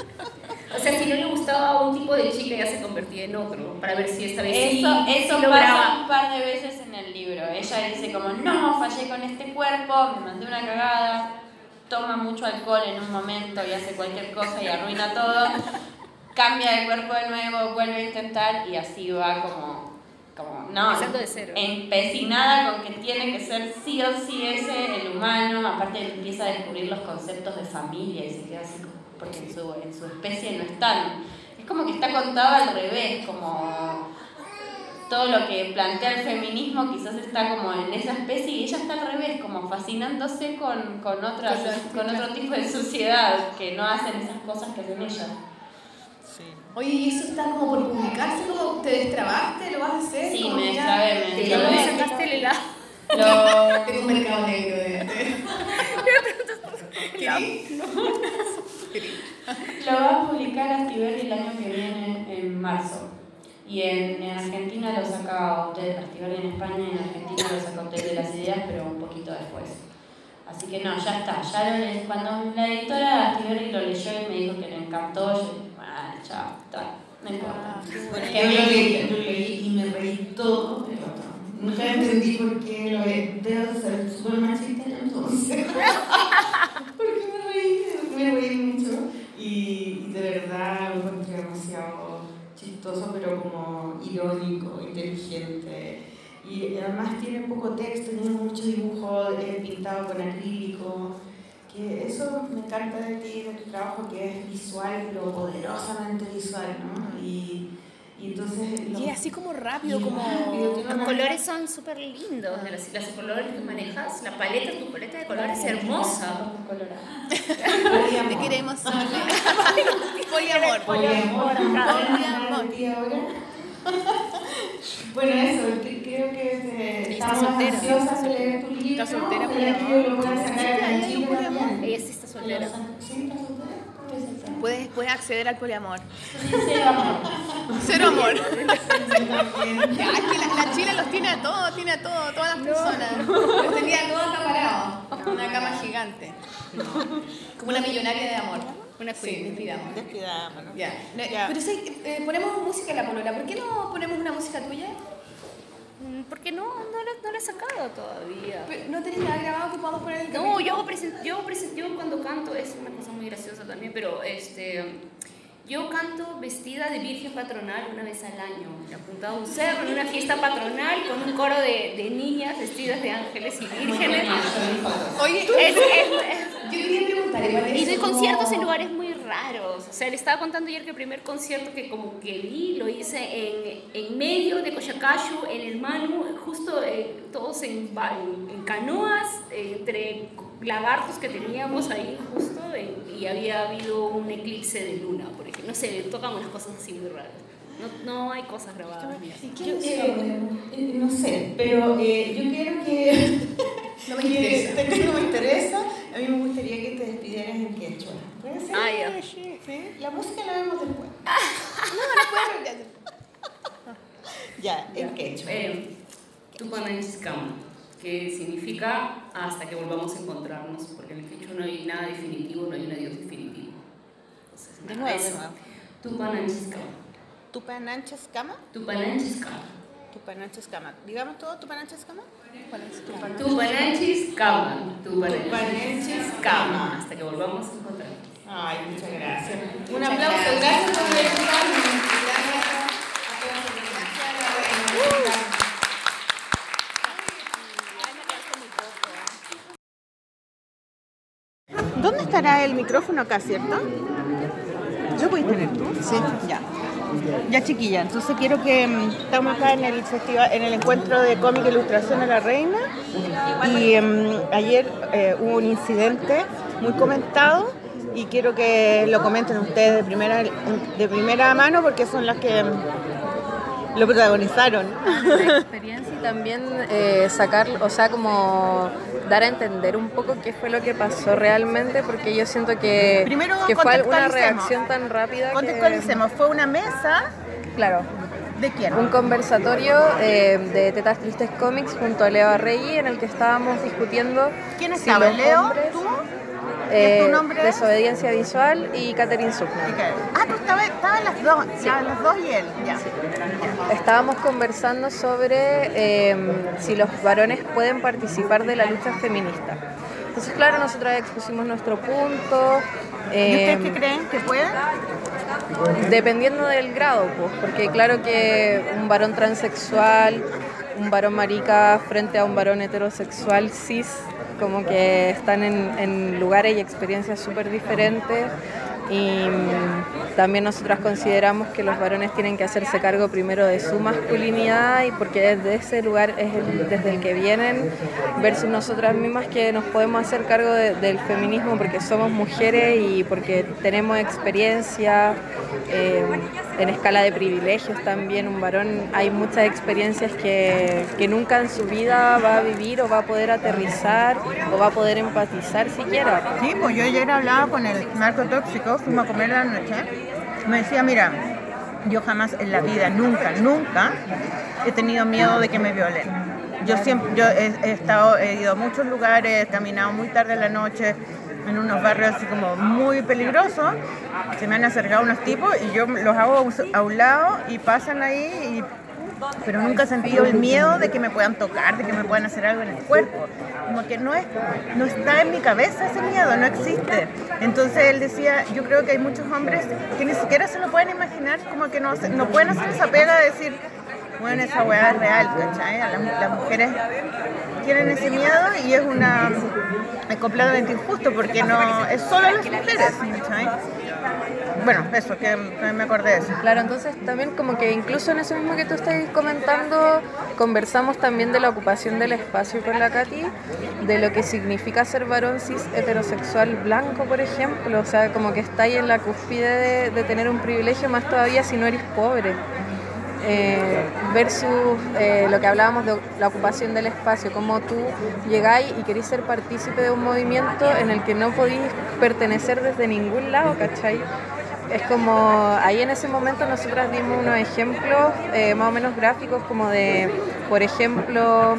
S6: o sea, si no le gustaba un tipo de chica, ya se convertía en otro, para ver si esta vez
S5: Eso, sí, eso pasa un par de veces en el libro. Ella dice como, no, fallé con este cuerpo, me mandé una cagada, toma mucho alcohol en un momento y hace cualquier cosa y arruina todo, cambia de cuerpo de nuevo, vuelve a intentar y así va como, como no,
S6: de cero.
S5: empecinada con que tiene que ser sí o sí ese el humano, aparte empieza a descubrir los conceptos de familia y se queda así como porque en su, en su especie no están. Es como que está contado al revés, como todo lo que plantea el feminismo quizás está como en esa especie y ella está al revés, como fascinándose con, con, otras, con otro tipo de sociedad que no hacen esas cosas que hacen ellas.
S10: Oye, ¿y eso está como por publicarse? ¿Cómo te destrabaste? ¿Lo vas a hacer?
S5: Sí, me destrabé, me destrabé.
S6: ¿Te sacaste el helado?
S10: Lo... Tengo un mercado negro de...
S5: Lo va a publicar Astiberri el año que viene, en marzo. Y en, en Argentina lo saca Hotel, Astiberri en España y en Argentina lo saca Hotel de las Ideas, pero un poquito después. Así que no, ya está. Ya lo cuando la editora Astiberri lo leyó y me dijo que le encantó, yo dije, ah, chao, está, no importa.
S1: Bueno,
S5: Que
S1: yo
S5: me
S1: lo leí, lo leí y me reí todo, pero nunca entendí por qué lo de- debo ser súper machista entonces. Porque me reí, me reí mucho y, y de verdad lo encontré demasiado chistoso, pero como irónico, inteligente. Y además tiene poco texto, tiene mucho dibujo eh, pintado con acrílico. Que eso me encanta de ti, de tu trabajo, que es visual, pero poderosamente visual, ¿no? Y, y entonces...
S2: Y así como rápido,
S1: y
S2: como...
S1: rápido,
S6: Los
S1: una-
S6: colores son súper lindos, de los, los colores que manejas, la paleta, tu paleta de colores es hermosa.
S2: Te queremos. Poliamor.
S1: Poliamor,
S2: Poliamor.
S1: Bueno, eso, creo que
S2: Está
S1: estamos
S2: soltera.
S1: ansiosas de leer tu libro.
S2: Está soltera,
S1: ojalá que lo sacar también.
S6: Ella sí está soltera.
S1: Sí, está soltera.
S2: Puedes, puedes acceder al poliamor. Cero amor. Ya, es que la, la Chile los tiene a todos, tiene a todos, todas las personas. Los tenía todos acaparados. Una cama gigante. Como una millonaria de amor.
S6: Una
S2: Sí, despidamos.
S16: Despidámonos.
S2: Ya. Pero sí, eh, ponemos música en la polola. ¿Por qué no ponemos una música tuya?
S6: Mm, Porque no, no lo, no lo he sacado todavía.
S2: Pero ¿No tenés nada grabado que podamos poner en el
S6: No, yo hago, yo cuando canto es una cosa muy graciosa también, pero este, yo canto vestida de virgen patronal una vez al año, apuntado a un cerro en una fiesta patronal con un coro de, de niñas vestidas de ángeles y vírgenes.
S2: Oye,
S6: Es- es- es-
S17: Yo quería preguntar, igual
S6: y
S17: como-
S6: conciertos en lugares muy raros. O sea, le estaba contando ayer que el primer concierto que como que vi lo hice en, en medio de Cochacayu, en el Manu, justo eh, todos en, en canoas, eh, entre lagartos que teníamos ahí justo, en- y había habido un eclipse de luna, por ejemplo. No sé, tocan unas cosas así muy raras. No, no hay cosas grabadas.
S1: Yo, eh, eh, no sé, pero eh, yo quiero que...
S2: No me interesa.
S1: que no me interesa. A mí me gustaría que te despidieras en quechua. ¿Puede ser?
S6: Ah, ya.
S1: Sí, La música la vemos después. Ya, en quechua.
S6: Eh, Tupananchiskama, que significa hasta que volvamos a encontrarnos, porque en el quechua no hay nada definitivo, no hay un adiós definitivo. Entonces,
S16: De nuevo, de
S6: eso.
S16: nuevo.
S6: Tupananchiskama.
S16: Tupananchas cama.
S6: Tupananchiskama.
S16: Tupananchas cama. Digamos todo, Tupananchas cama.
S6: Tupananchiskama.
S1: Tupananchiskama.
S6: Tupananchiskama. Hasta que volvamos a encontrarnos.
S1: Ay, muchas gracias. Un aplauso, gracias por escucharnos.
S16: ¿Dónde estará el micrófono acá, cierto? ¿Yo voy a tener tú? Sí, ya. Ya chiquilla, entonces quiero que mm, estamos acá en el festival, en el encuentro de cómic e ilustración a la reina y mm, ayer eh, hubo un incidente muy comentado y quiero que lo comenten ustedes de primera de primera mano porque son las que mm, lo protagonizaron.
S18: la experiencia y también eh, sacar, o sea, como dar a entender un poco qué fue lo que pasó realmente, porque yo siento que,
S16: Primero
S18: que fue una reacción tan rápida que,
S16: Contextualicemos, fue una mesa
S18: claro,
S16: de quién?
S18: un conversatorio eh, de Tetas Tristes Comics junto a Leo Arregui en el que estábamos discutiendo
S16: ¿Quién
S18: si
S16: estaba?
S18: los
S16: ¿Leo?
S18: hombres,
S16: ¿Tú?
S18: Eh,
S16: ¿Y tu nombre es?
S18: Desobediencia Visual y Catherine Zuckman.
S16: Ah, tú estabas, estaban las dos, estaban las dos y él, ya.
S18: Estábamos conversando sobre eh, si los varones pueden participar de la lucha feminista. Entonces, claro, nosotras expusimos nuestro punto.
S16: ¿Y ustedes qué creen que pueden?
S18: Dependiendo del grado, pues, porque claro que un varón transexual, un varón marica frente a un varón heterosexual cis, como que están en, en lugares y experiencias súper diferentes. Y mm, también nosotras consideramos que los varones tienen que hacerse cargo primero de su masculinidad y porque desde ese lugar es el- desde el que vienen, versus nosotras mismas que nos podemos hacer cargo de- del feminismo porque somos mujeres y porque tenemos experiencia. Eh, en escala de privilegios también. Un varón, hay muchas experiencias que, que nunca en su vida va a vivir o va a poder aterrizar o va a poder empatizar siquiera.
S1: Sí, pues yo ayer hablaba con el narcotóxico, fuimos a comer la noche, me decía, mira, yo jamás en la vida, nunca, nunca he tenido miedo de que me violen. Yo siempre, yo he, he estado, he ido a muchos lugares, he caminado muy tarde en la noche, en unos barrios así como muy peligrosos, se me han acercado unos tipos y yo los hago a un- lado y pasan ahí, pero nunca he sentido el miedo de que me puedan tocar, de que me puedan hacer algo en el cuerpo. Como que no, es, no está en mi cabeza ese miedo, no existe. Entonces él decía, yo creo que hay muchos hombres que ni siquiera se lo pueden imaginar, como que no, no pueden hacer esa pega de decir, bueno, esa weá es real, ¿cachai? Las, mujeres tienen ese miedo y es una es completamente injusto porque no es solo las mujeres, ¿cachai? Bueno, eso, que, me acordé de eso.
S18: Claro, entonces también como que incluso en eso mismo que tú estás comentando, conversamos también de la ocupación del espacio con la Katy, de lo que significa ser varón cis heterosexual blanco, por ejemplo, o sea, como que está en la cúspide de, de tener un privilegio, más todavía si no eres pobre. Eh, versus eh, lo que hablábamos de la ocupación del espacio, como tú llegáis y queréis ser partícipe de un movimiento en el que no podéis pertenecer desde ningún lado, ¿cachai? Es como, ahí en ese momento nosotras dimos unos ejemplos eh, más o menos gráficos como de, por ejemplo,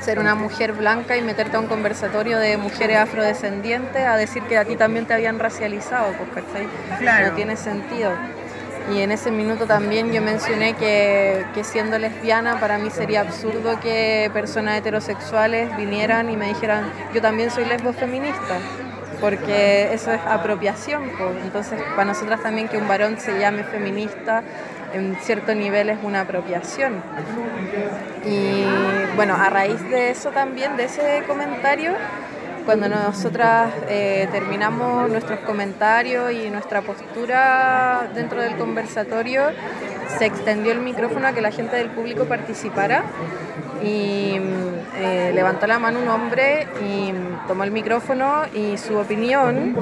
S18: ser una mujer blanca y meterte a un conversatorio de mujeres afrodescendientes a decir que a ti también te habían racializado, pues, ¿cachai?
S1: Claro.
S18: No tiene sentido. Y en ese minuto también yo mencioné que, siendo lesbiana para mí sería absurdo que personas heterosexuales vinieran y me dijeran yo también soy lesbo feminista, porque eso es apropiación. Entonces para nosotras también que un varón se llame feminista en cierto nivel es una apropiación. Y bueno, a raíz de eso también, de ese comentario, cuando nosotras eh, terminamos nuestros comentarios y nuestra postura dentro del conversatorio, se extendió el micrófono a que la gente del público participara y mm, eh, levantó la mano un hombre y mm, tomó el micrófono y su opinión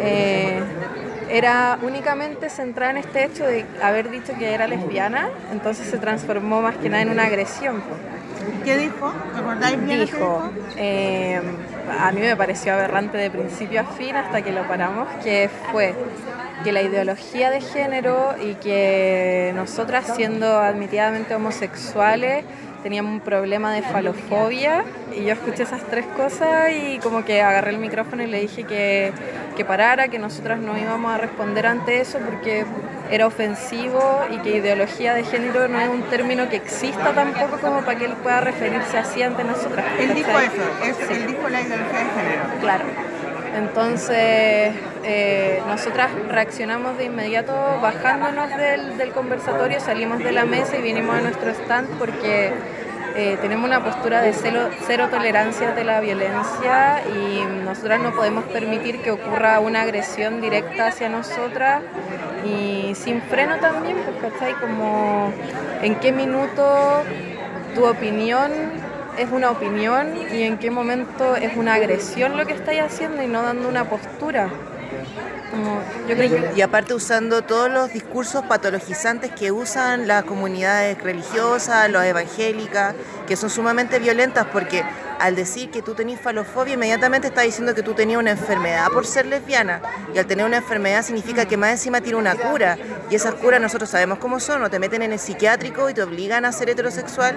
S18: eh, era únicamente centrada en este hecho de haber dicho que era lesbiana, entonces se transformó más que nada en una agresión.
S1: ¿Qué dijo? ¿Recordáis bien lo que
S18: Dijo, eh, a mí me pareció aberrante de principio a fin hasta que lo paramos, que fue que la ideología de género y que nosotras siendo admitidamente homosexuales teníamos un problema de falofobia y yo escuché esas tres cosas y como que agarré el micrófono y le dije que, que parara, que nosotras no íbamos a responder ante eso porque era ofensivo y que ideología de género no es un término que exista tampoco como para que él pueda referirse así ante nosotras.
S1: Él dijo eso, es-
S18: Sí.
S1: él dijo la ideología de género.
S18: Claro. Entonces, eh, nosotras reaccionamos de inmediato bajándonos del, del conversatorio, salimos de la mesa y vinimos a nuestro stand porque eh, tenemos una postura de cero, cero tolerancia ante la violencia y nosotras no podemos permitir que ocurra una agresión directa hacia nosotras y sin freno también, pues, ¿cachai? Como en qué minuto tu opinión es una opinión y en qué momento es una agresión lo que estáis haciendo y no dando una postura. Como, yo creo que
S16: Y aparte usando todos los discursos patologizantes que usan las comunidades religiosas, las evangélicas, que son sumamente violentas porque al decir que tú tenés falofobia, inmediatamente está diciendo que tú tenías una enfermedad por ser lesbiana. Y al tener una enfermedad significa que más encima tiene una cura. Y esas curas nosotros sabemos cómo son, o te meten en el psiquiátrico y te obligan a ser heterosexual,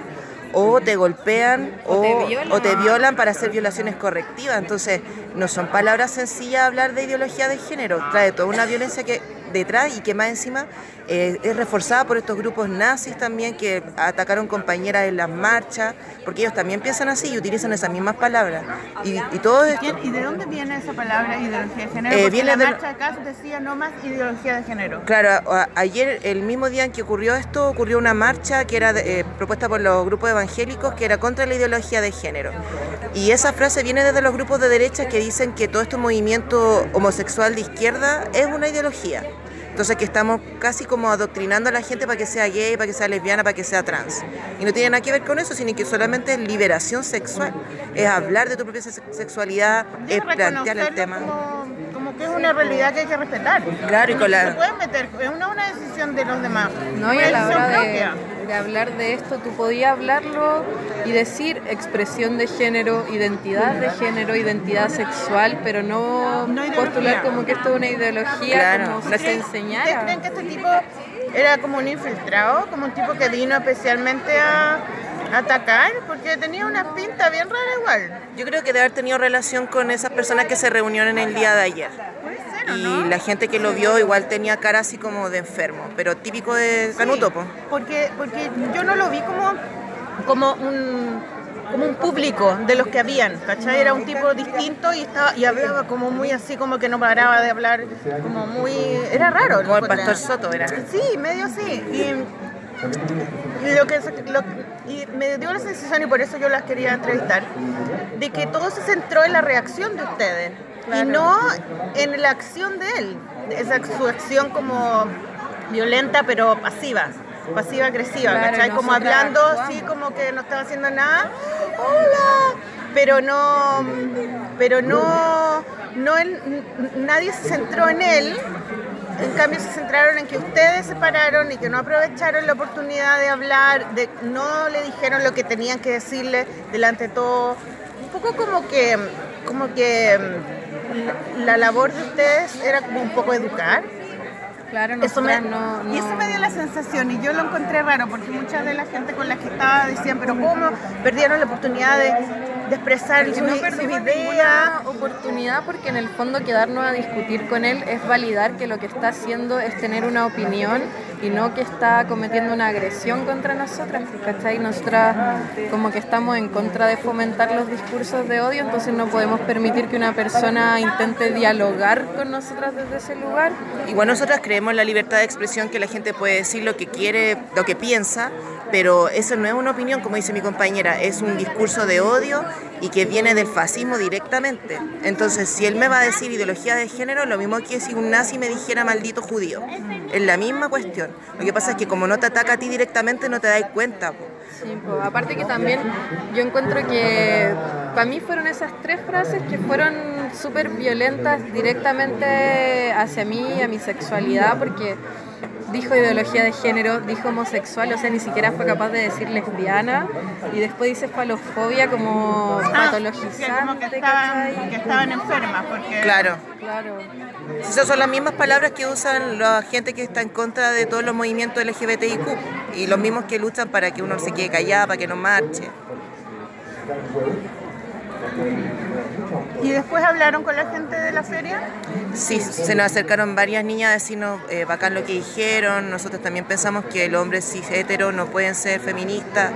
S16: o te golpean,
S18: O
S16: o,
S18: te violan.
S16: o te violan para hacer violaciones correctivas. Entonces, no son palabras sencillas hablar de ideología de género. Trae toda una violencia que detrás y que más encima eh, es reforzada por estos grupos nazis también que atacaron compañeras en las marchas, porque ellos también piensan así y utilizan esas mismas palabras. Y, y todo esto...
S1: ¿Quién- ¿Y de dónde viene esa palabra ideología de género?
S16: Eh,
S1: Porque
S16: viene
S1: la
S16: de-
S1: marcha acá decía no más ideología de género.
S16: Claro, a- ayer, el mismo día en que ocurrió esto, ocurrió una marcha que era de- eh, propuesta por los grupos evangélicos que era contra la ideología de género. Y esa frase viene desde los grupos de derecha que dicen que todo este movimiento homosexual de izquierda es una ideología. Entonces que estamos casi como adoctrinando a la gente para que sea gay, para que sea lesbiana, para que sea trans. Y no tiene nada que ver con eso, sino que solamente es liberación sexual. Es hablar de tu propia se- sexualidad, es plantear el tema.
S1: Como, como que es una realidad que hay que respetar.
S16: Claro, y con
S1: No se
S16: la...
S1: pueden meter, es una, una decisión de los demás.
S18: No, y a la
S1: decisión
S18: hora de, de hablar de esto, tú podías hablarlo y decir expresión de género, identidad de género, identidad sexual, pero no, postular como que esto es una ideología,
S16: Claro,
S18: como si se
S1: ¿Ustedes
S18: enseñara.
S1: creen que este tipo era como un infiltrado? Como un tipo que vino especialmente a atacar? Porque tenía una pinta bien rara igual.
S16: Yo creo que debe haber tenido relación con esas personas que se reunieron el día de ayer.
S1: Puede ser, ¿o
S16: Y
S1: no?
S16: la gente que lo vio igual tenía cara así como de enfermo, pero típico de Canuto, po.
S1: Porque, porque yo no lo vi como, como un como un público de los que habían, ¿cachai? Era un tipo distinto y estaba y hablaba como muy así, como que no paraba de hablar, como muy... Era raro.
S16: Como el pastor Soto era.
S1: Sí, medio así. Y lo que, lo- y me dio la sensación, y por eso yo las quería entrevistar, de que todo se centró en la reacción de ustedes y no en la acción de él. Esa su acción como violenta pero pasiva. Pasiva agresiva,
S18: Claro,
S1: ¿cachai? Como hablando así como que no estaba haciendo nada. Hola. Pero no, pero no, no en- nadie se centró en él. En cambio se centraron en que ustedes se pararon y que no aprovecharon la oportunidad de hablar, no le dijeron lo que tenían que decirle delante de todo. Un poco como que, como que mm, la labor de ustedes era como un poco educar.
S18: Claro,
S1: Eso me,
S18: no, no-
S1: Y eso me dio la sensación y yo lo encontré raro porque mucha de la gente con la que estaba decían, pero ¿cómo perdieron la oportunidad de, de expresar sus,
S18: no perdimos ninguna oportunidad porque en el fondo quedarnos a discutir con él es validar que lo que está haciendo es tener una opinión y no que está cometiendo una agresión contra nosotras, ¿cachai? Nosotras como que estamos en contra de fomentar los discursos de odio, entonces no podemos permitir que una persona intente dialogar con nosotras desde ese lugar.
S16: Igual nosotras creemos en la libertad de expresión, que la gente puede decir lo que quiere, lo que piensa, pero eso no es una opinión, como dice mi compañera, es un discurso de odio y que viene del fascismo directamente. Entonces, si él me va a decir ideología de género, lo mismo que si un nazi me dijera maldito judío. Es la misma cuestión. Lo que pasa es que como no te ataca a ti directamente, no te das cuenta. po.
S18: Sí, po. aparte que también yo encuentro que para mí fueron esas tres frases que fueron súper violentas directamente hacia mí, a mi sexualidad, porque dijo ideología de género, dijo homosexual, o sea, ni siquiera fue capaz de decir lesbiana, y después dice falofobia como
S1: Ah, que
S18: patologizante,
S1: como que estaban,
S18: ¿cachai?
S1: que estaban enfermas porque
S16: Claro.
S18: Claro.
S16: Esas son las mismas palabras que usan la gente que está en contra de todos los movimientos LGBTIQ y los mismos que luchan para que uno se quede callado, para que no marche.
S1: Y después hablaron con la gente de la feria
S16: Sí, se nos acercaron varias niñas a decirnos eh, bacán lo que dijeron. Nosotros también pensamos que los hombres cis hetero no pueden ser feministas.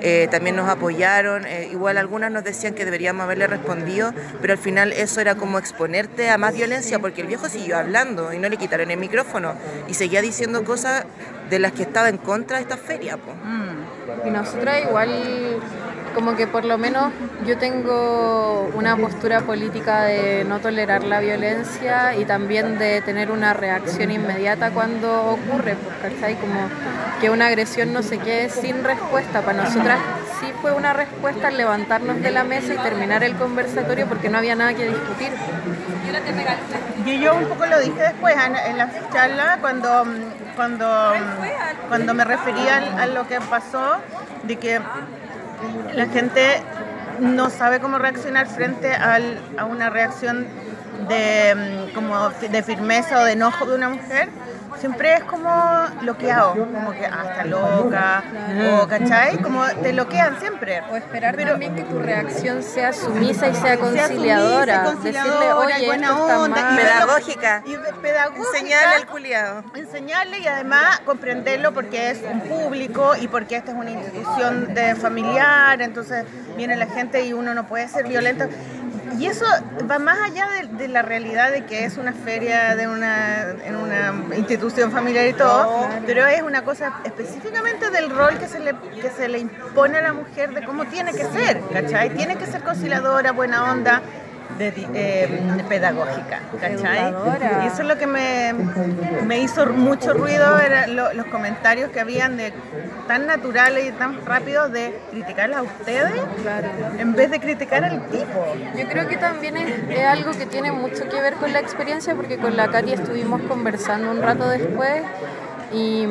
S16: Eh, también nos apoyaron. Eh, igual algunas nos decían que deberíamos haberle respondido, pero al final eso era como exponerte a más violencia porque el viejo siguió hablando y no le quitaron el micrófono y seguía diciendo cosas de las que estaba en contra de esta feria. po.
S18: Y nosotras igual, como que por lo menos yo tengo una postura política de no tolerar la violencia y también de tener una reacción inmediata cuando ocurre, ¿cachai? Como que una agresión no se quede sin respuesta. Para nosotras sí fue una respuesta al levantarnos de la mesa y terminar el conversatorio porque no había nada que discutir.
S1: Y yo un poco lo dije después en, en la charla cuando, mm, cuando, cuando me refería a lo que pasó, de que la gente no sabe cómo reaccionar frente al- a una reacción de, mm, como de firmeza o de enojo de una mujer. Siempre es como bloqueado, como que ah, está loca, o ¿cachai? Como te bloquean siempre.
S18: O esperar
S1: Pero-
S18: también que tu reacción sea sumisa y sea
S1: Sea
S18: conciliadora.
S1: sumisa,
S18: Decirle,
S1: conciliadora,
S18: oye,
S1: buena
S18: esto está
S1: onda,
S18: mal.
S16: Pedagógica.
S1: Y pedagógica.
S16: Enseñarle al culiado.
S1: enseñarle y además comprenderlo porque es un público y porque esta es una institución de familiar, entonces viene la gente y uno no puede ser violento. Y eso va más allá de, de la realidad de que es una feria de una, en una institución familiar y todo, pero es una cosa específicamente del rol que se, le, que se le impone a la mujer de cómo tiene que ser, ¿cachai? Tiene que ser conciliadora, buena onda, de, eh, pedagógica, ¿cachai?
S18: Educadora.
S1: Y eso es lo que me, me hizo mucho ruido, eran lo- los comentarios que habían de tan naturales y tan rápidos de criticarlas a ustedes en vez de criticar al tipo.
S18: Yo creo que también es, es algo que tiene mucho que ver con la experiencia, porque con la Katy estuvimos conversando un rato después y,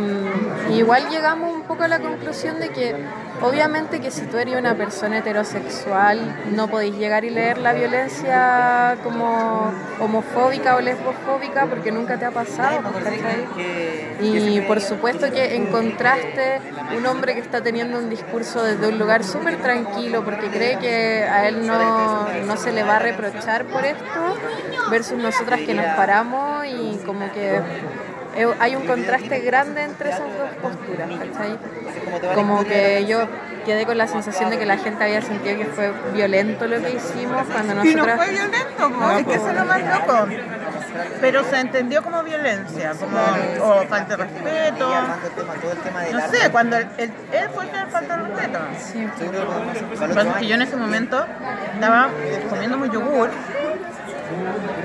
S18: y igual llegamos un poco a la conclusión de que obviamente que si tú eres una persona heterosexual no podéis llegar y leer la violencia como homofóbica o lesbofóbica porque nunca te ha pasado. Y por supuesto que encontraste un hombre que está teniendo un discurso desde un lugar súper tranquilo porque cree que a él no, no se le va a reprochar por esto, versus nosotras que nos paramos y como que hay un contraste grande entre esas dos posturas, ¿cachai? Como que yo quedé con la sensación de que la gente había sentido que fue violento lo que hicimos cuando
S1: Y no fue violento, po, es que eso es lo más loco. Pero se entendió como violencia, como o falta de respeto. No sé, cuando él, él, él fue el que falta de respeto. Lo que pasa es que yo en ese momento estaba comiendo mi yogur.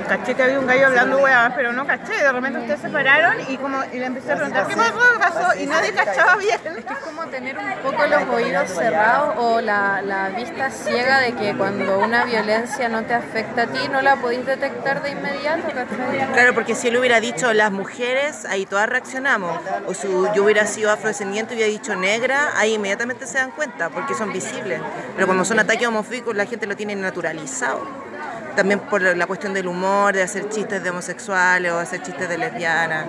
S1: Caché que había un gallo hablando weá, pero no caché. De repente ustedes se pararon y como y le empecé a preguntar qué pasó, qué pasó, y nadie cachaba bien.
S18: Es que es como tener un poco los oídos cerrados o la, la vista ciega de que cuando una violencia no te afecta a ti, no la podéis detectar de inmediato, ¿cachai?
S16: Claro, porque si él hubiera dicho las mujeres, ahí todas reaccionamos. O si yo hubiera sido afrodescendiente y hubiera dicho negra, ahí inmediatamente se dan cuenta, porque son visibles. Pero como son ataques homofóbicos, la gente lo tiene naturalizado. También por la cuestión del humor, de hacer chistes de homosexuales o hacer chistes de lesbianas.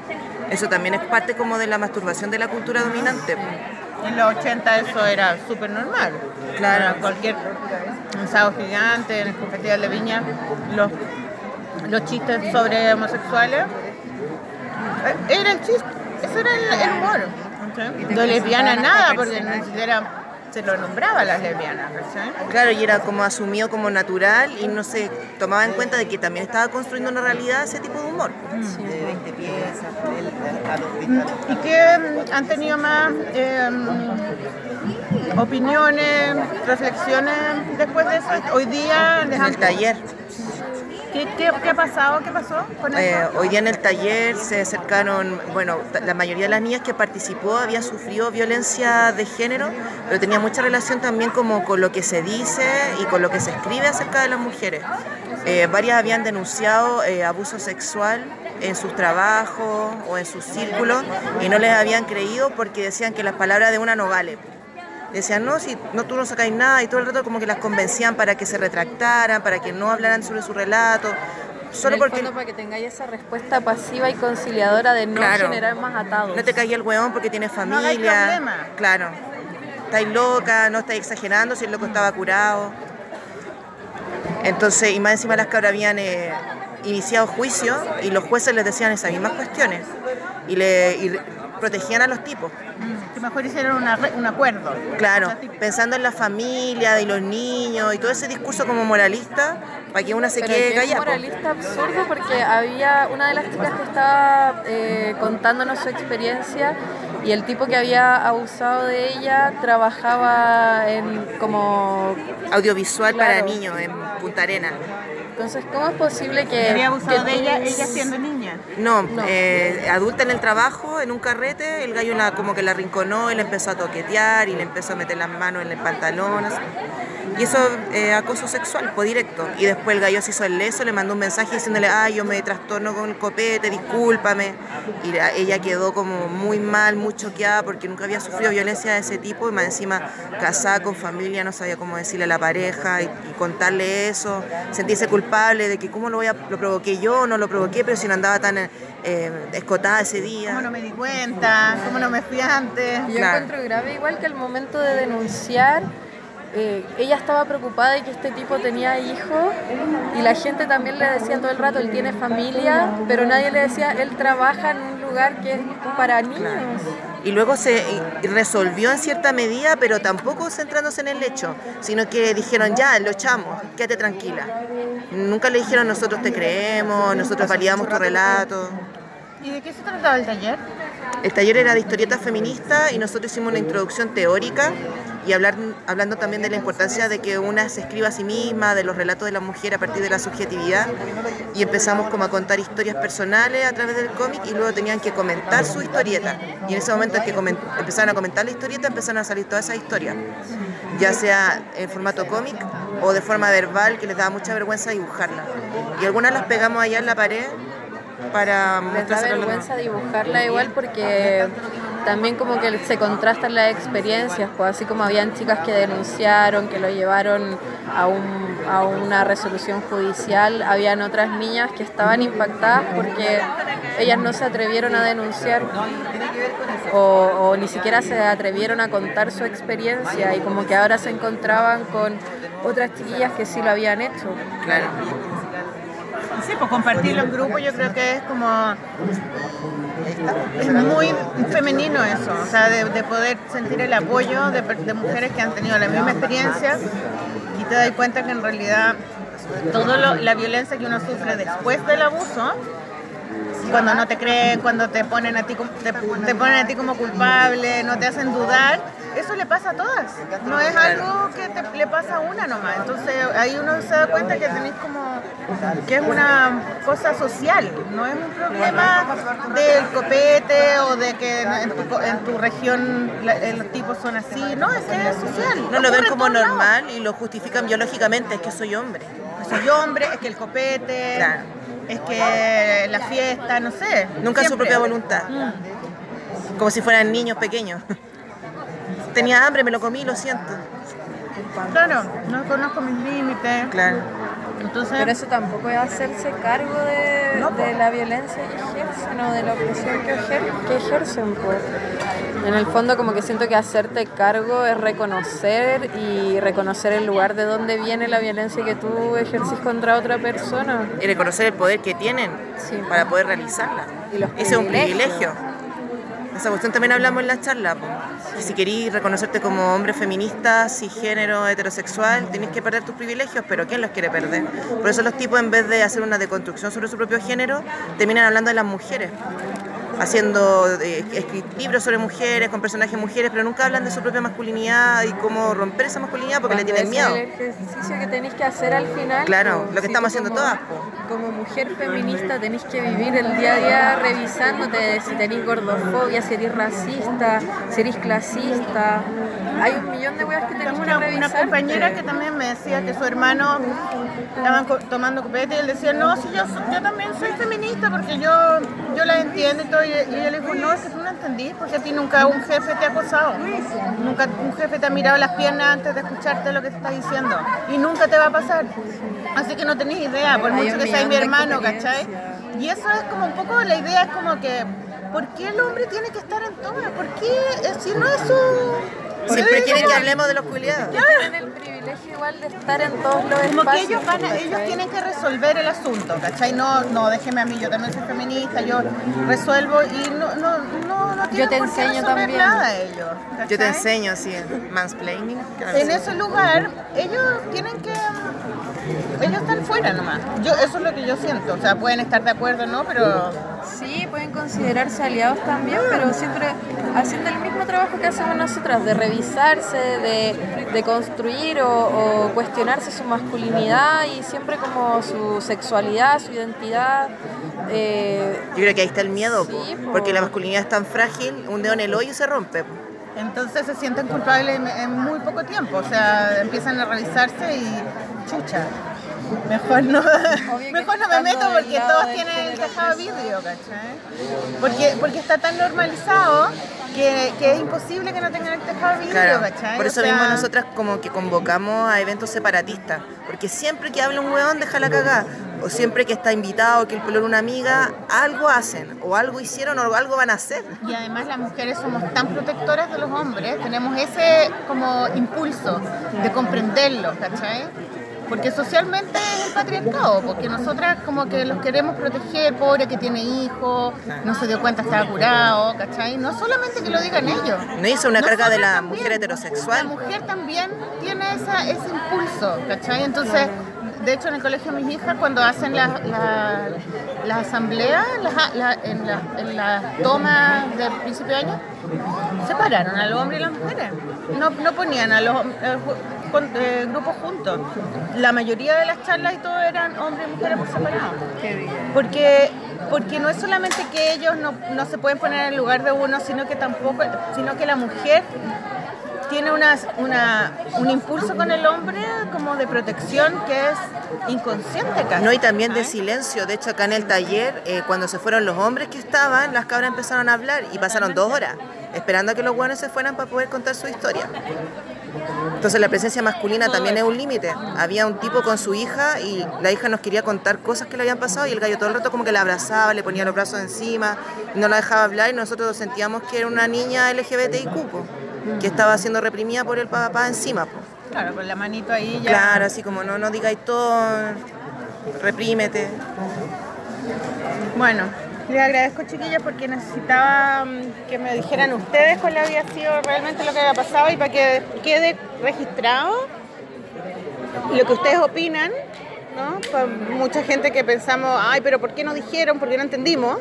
S16: Eso también es parte como de la masturbación de la cultura dominante.
S1: En los 80 eso era súper normal.
S16: Claro.
S1: Era cualquier un sábado gigante, en el Festival de Viña, los, los chistes sobre homosexuales. eh, Era el chiste, ese era el, el humor. ¿cachai? De lesbiana nada, porque ni siquiera se lo nombraba a las lesbianas. ¿cachai?
S16: Claro, y era como asumido como natural y no se tomaba en cuenta de que también estaba construyendo una realidad ese tipo de humor.
S1: ¿Y qué mm, han tenido más eh, opiniones, reflexiones después de eso? Hoy día les
S16: En
S1: han...
S16: el taller.
S1: ¿Qué, qué, qué ha pasado? ¿Qué pasó con
S16: Eh, hoy día en el taller se acercaron, bueno, la mayoría de las niñas que participó había sufrido violencia de género, pero tenía mucha relación también como con lo que se dice y con lo que se escribe acerca de las mujeres. Eh, varias habían denunciado eh, abuso sexual en sus trabajos o en sus círculos y no les habían creído porque decían que las palabras de una no valen. Decían, no, si no, tú no sacáis nada y todo el rato como que las convencían para que se retractaran, para que no hablaran sobre su relato, solo
S18: en el
S16: porque
S18: fondo para que tengáis esa respuesta pasiva y conciliadora de no
S16: Claro.
S18: generar más atados.
S16: no te caía el huevón porque tienes
S1: No
S16: familia.
S1: problema.
S16: claro. Estáis loca, no estáis exagerando si el loco estaba curado. Entonces, y más encima las cabras habían eh, iniciado juicio y los jueces les decían esas mismas cuestiones y, le, y protegían a los tipos.
S1: Que mejor hicieron una un acuerdo.
S16: Claro, pensando en la familia y los niños y todo ese discurso como moralista para que una se
S18: Pero
S16: quede
S18: que es
S16: callada. po.
S18: moralista absurdo porque había una de las chicas que estaba eh, contándonos su experiencia y el tipo que había abusado de ella trabajaba en como
S16: Audiovisual para
S18: Claro.
S16: niños en Punta Arena.
S18: entonces cómo es posible que
S1: Había abusado
S18: que
S1: de ella, ella siendo niña.
S16: No,
S18: No.
S16: eh, adulta en el trabajo, en un carrete, el gallo la, como que la rinconó y le empezó a toquetear y le empezó a meter las manos en el pantalón. así. Y eso eh, acoso sexual, pues directo. Y después el gallo se hizo el leso, le mandó un mensaje diciéndole, ay, yo me trastorno con el copete, discúlpame. Y la- ella quedó como muy mal, muy choqueada porque nunca había sufrido violencia de ese tipo y más encima casada con familia, no sabía cómo decirle a la pareja y, y contarle eso, sentirse culpable de que cómo lo voy a, lo provoqué yo, no lo provoqué, pero si no andaba tan eh, escotada ese día.
S1: ¿Cómo no me di cuenta? ¿Cómo no me fui antes?
S18: Yo
S16: Claro.
S18: encuentro grave igual que al momento de denunciar, eh, ella estaba preocupada de que este tipo tenía hijos y la gente también le decía todo el rato, él tiene familia, pero nadie le decía, él trabaja en un lugar que es para niños.
S16: Y luego se resolvió en cierta medida, pero tampoco centrándose en el hecho, sino que dijeron, ya, lo echamos, quédate tranquila. Nunca le dijeron, nosotros te creemos, nosotros validamos tu relato.
S1: ¿Y de qué se trataba el taller?
S16: El taller era de historieta feminista y nosotros hicimos una introducción teórica y hablar, hablando también de la importancia de que una se escriba a sí misma, de los relatos de la mujer a partir de la subjetividad. Y empezamos como a contar historias personales a través del cómic y luego tenían que comentar su historieta. Y en ese momento en que empezaron a comentar la historieta empezaron a salir todas esas historias. Ya sea en formato cómic o de forma verbal que les daba mucha vergüenza dibujarla. Y algunas las pegamos allá en la pared para
S18: Les da vergüenza dibujarla igual porque también como que se contrastan las experiencias, pues así como habían chicas que denunciaron, que lo llevaron a, un- a una resolución judicial, habían otras niñas que estaban impactadas porque ellas no se atrevieron a denunciar o, o ni siquiera se atrevieron a contar su experiencia y como que ahora se encontraban con otras chiquillas que sí lo habían hecho.
S16: Claro.
S1: Sí, pues compartirlo en grupo yo creo que es como... Es muy femenino eso, o sea, de, de poder sentir el apoyo de, de mujeres que han tenido la misma experiencia y te das cuenta que en realidad toda la violencia que uno sufre después del abuso, cuando no te creen, cuando te ponen a ti te, te ponen a ti como culpable, no te hacen dudar, eso le pasa a todas. No es algo que te- le pasa a una nomás. Entonces ahí uno se da cuenta que tenéis como que es una cosa social, no es un problema del copete o de que en tu, en tu región los tipos son así, no, es que es social.
S16: No lo ven
S1: en
S16: como
S1: lados.
S16: normal y lo justifican biológicamente, es que soy hombre.
S1: Soy hombre, es que el copete,
S16: Claro.
S1: es que la fiesta, no sé.
S16: Nunca su propia voluntad. Como si fueran niños pequeños. Tenía hambre, me lo comí, lo siento.
S1: Claro, no conozco mis límites.
S16: Claro.
S1: Entonces,
S18: Pero eso tampoco es hacerse cargo de, de la violencia que ejercen o de la opresión que, ejer- que ejercen. Pues. En el fondo como que siento que hacerte cargo es reconocer y reconocer el lugar de donde viene la violencia que tú ejerces contra otra persona.
S16: Y reconocer el poder que tienen
S18: Sí.
S16: para poder realizarla.
S18: Y los
S16: Ese es un privilegio. Esa cuestión también hablamos en la charla. Que si querís reconocerte como hombre feminista, cisgénero, heterosexual, tenés que perder tus privilegios, pero ¿quién los quiere perder? Por eso los tipos, en vez de hacer una deconstrucción sobre su propio género, terminan hablando de las mujeres. Haciendo eh, libros sobre mujeres, con personajes mujeres, pero nunca hablan de su propia masculinidad y cómo romper esa masculinidad porque le
S18: Cuando
S16: tienen
S18: ese
S16: miedo.
S18: es el ejercicio que tenéis que hacer al final.
S16: Claro,
S18: po.
S16: lo que
S18: Si
S16: estamos haciendo
S18: como-
S16: todas.
S18: Como mujer feminista tenéis que vivir el día a día revisándote si tenéis gordofobia, si eres racista, si eres clasista. Hay un millón de weas que tenéis
S1: Tengo
S18: que
S1: una,
S18: revisar.
S1: una compañera que también me decía que su hermano estaban tomando copete y él decía, no, si yo, yo también soy feminista porque yo, yo la entiendo y todo. Y, y ella le dijo, no, es que tú no entendís porque a ti nunca un jefe te ha acosado. Nunca un jefe te ha mirado las piernas antes de escucharte lo que te está diciendo. Y nunca te va a pasar. Así que no tenés idea, por mucho que seas mi hermano, ¿cachai? Y eso es como un poco, la idea es como que, ¿por qué el hombre tiene que estar en todo? ¿Por qué? Eh, Si no es su...
S16: Siempre quieren
S1: como-
S16: que hablemos de los culiados.
S18: Tienen el privilegio igual de estar en todos los
S1: Como que
S18: espacios.
S1: ellos van a-
S18: ¿cachai?
S1: ellos tienen que resolver el asunto, ¿cachai? No, no, déjeme a mí, yo también soy feminista, yo resuelvo y no, no, no, no tienen
S18: te
S1: por qué
S18: enseño también.
S1: nada ellos.
S16: Yo te enseño, sí, mansplaining.
S1: En ese lugar, ellos tienen que. Ellos están fuera nomás. Yo, eso es lo que yo siento. O sea, pueden estar de acuerdo, ¿no? Pero.
S18: Sí, pueden considerarse aliados también, pero siempre haciendo el mismo trabajo que hacemos nosotras, de revisarse, de, de construir o, o cuestionarse su masculinidad y siempre como su sexualidad, su identidad. eh,
S16: Yo creo que ahí está el miedo,
S18: Sí,
S16: po,
S18: po.
S16: porque la masculinidad es tan frágil, un dedo en el hoyo y se rompe. po.
S1: Entonces se sienten culpables en, en muy poco tiempo. O sea, empiezan a revisarse y. chucha. Mejor no, mejor no me meto porque todos tienen el tejado vidrio, ¿cachai? Porque, porque está tan normalizado que, que es imposible que no tengan el tejado vidrio,
S16: Claro.
S1: ¿cachai?
S16: Por
S1: O
S16: eso
S1: sea,
S16: mismo nosotras como que convocamos a eventos separatistas, porque siempre que habla un hueón deja la cagada, o siempre que está invitado, que el pelor una amiga, algo hacen, o algo hicieron, o algo van a hacer.
S1: Y además las mujeres somos tan protectoras de los hombres, tenemos ese como impulso de comprenderlos, ¿cachai? Porque socialmente es el patriarcado, porque nosotras como que los queremos proteger, pobre que tiene hijos, no se dio cuenta, estaba curado, ¿cachai? No solamente que lo digan ellos.
S16: No hizo una carga de la
S1: Nosotras
S16: mujer
S1: también.
S16: heterosexual.
S1: La mujer también tiene esa, ese impulso, ¿cachai? Entonces, de hecho en el colegio de mis hijas cuando hacen las la, la asambleas la- en las en las tomas de principio de año, separaron a los hombres y las mujeres. No, no ponían a los eh, eh, grupos juntos. La mayoría de las charlas y todo eran hombres y mujeres por separado. Porque, porque no es solamente que ellos no, no se pueden poner en el lugar de uno, sino que tampoco, sino que la mujer tiene una, una- un impulso con el hombre como de protección que es inconsciente casi.
S16: No, y también de silencio. De hecho, acá en el taller, eh, cuando se fueron los hombres que estaban, las cabras empezaron a hablar y pasaron dos horas esperando a que los buenos se fueran para poder contar su historia. Entonces la presencia masculina también es un límite. Había un tipo con su hija y la hija nos quería contar cosas que le habían pasado y el gallo todo el rato como que la abrazaba, le ponía los brazos encima, no la dejaba hablar y nosotros sentíamos que era una niña LGBTIQ, que estaba siendo reprimida por el papá encima. po.
S1: Claro, con la manito ahí ya.
S16: Claro, así como no, no digáis todo, reprímete.
S1: Bueno, les agradezco chiquillas porque necesitaba mm, que me dijeran ustedes cuál había sido realmente lo que había pasado y para que quede registrado lo que ustedes opinan, ¿no? Mucha gente que pensamos, ay, pero ¿por qué no dijeron? ¿Por qué no entendimos?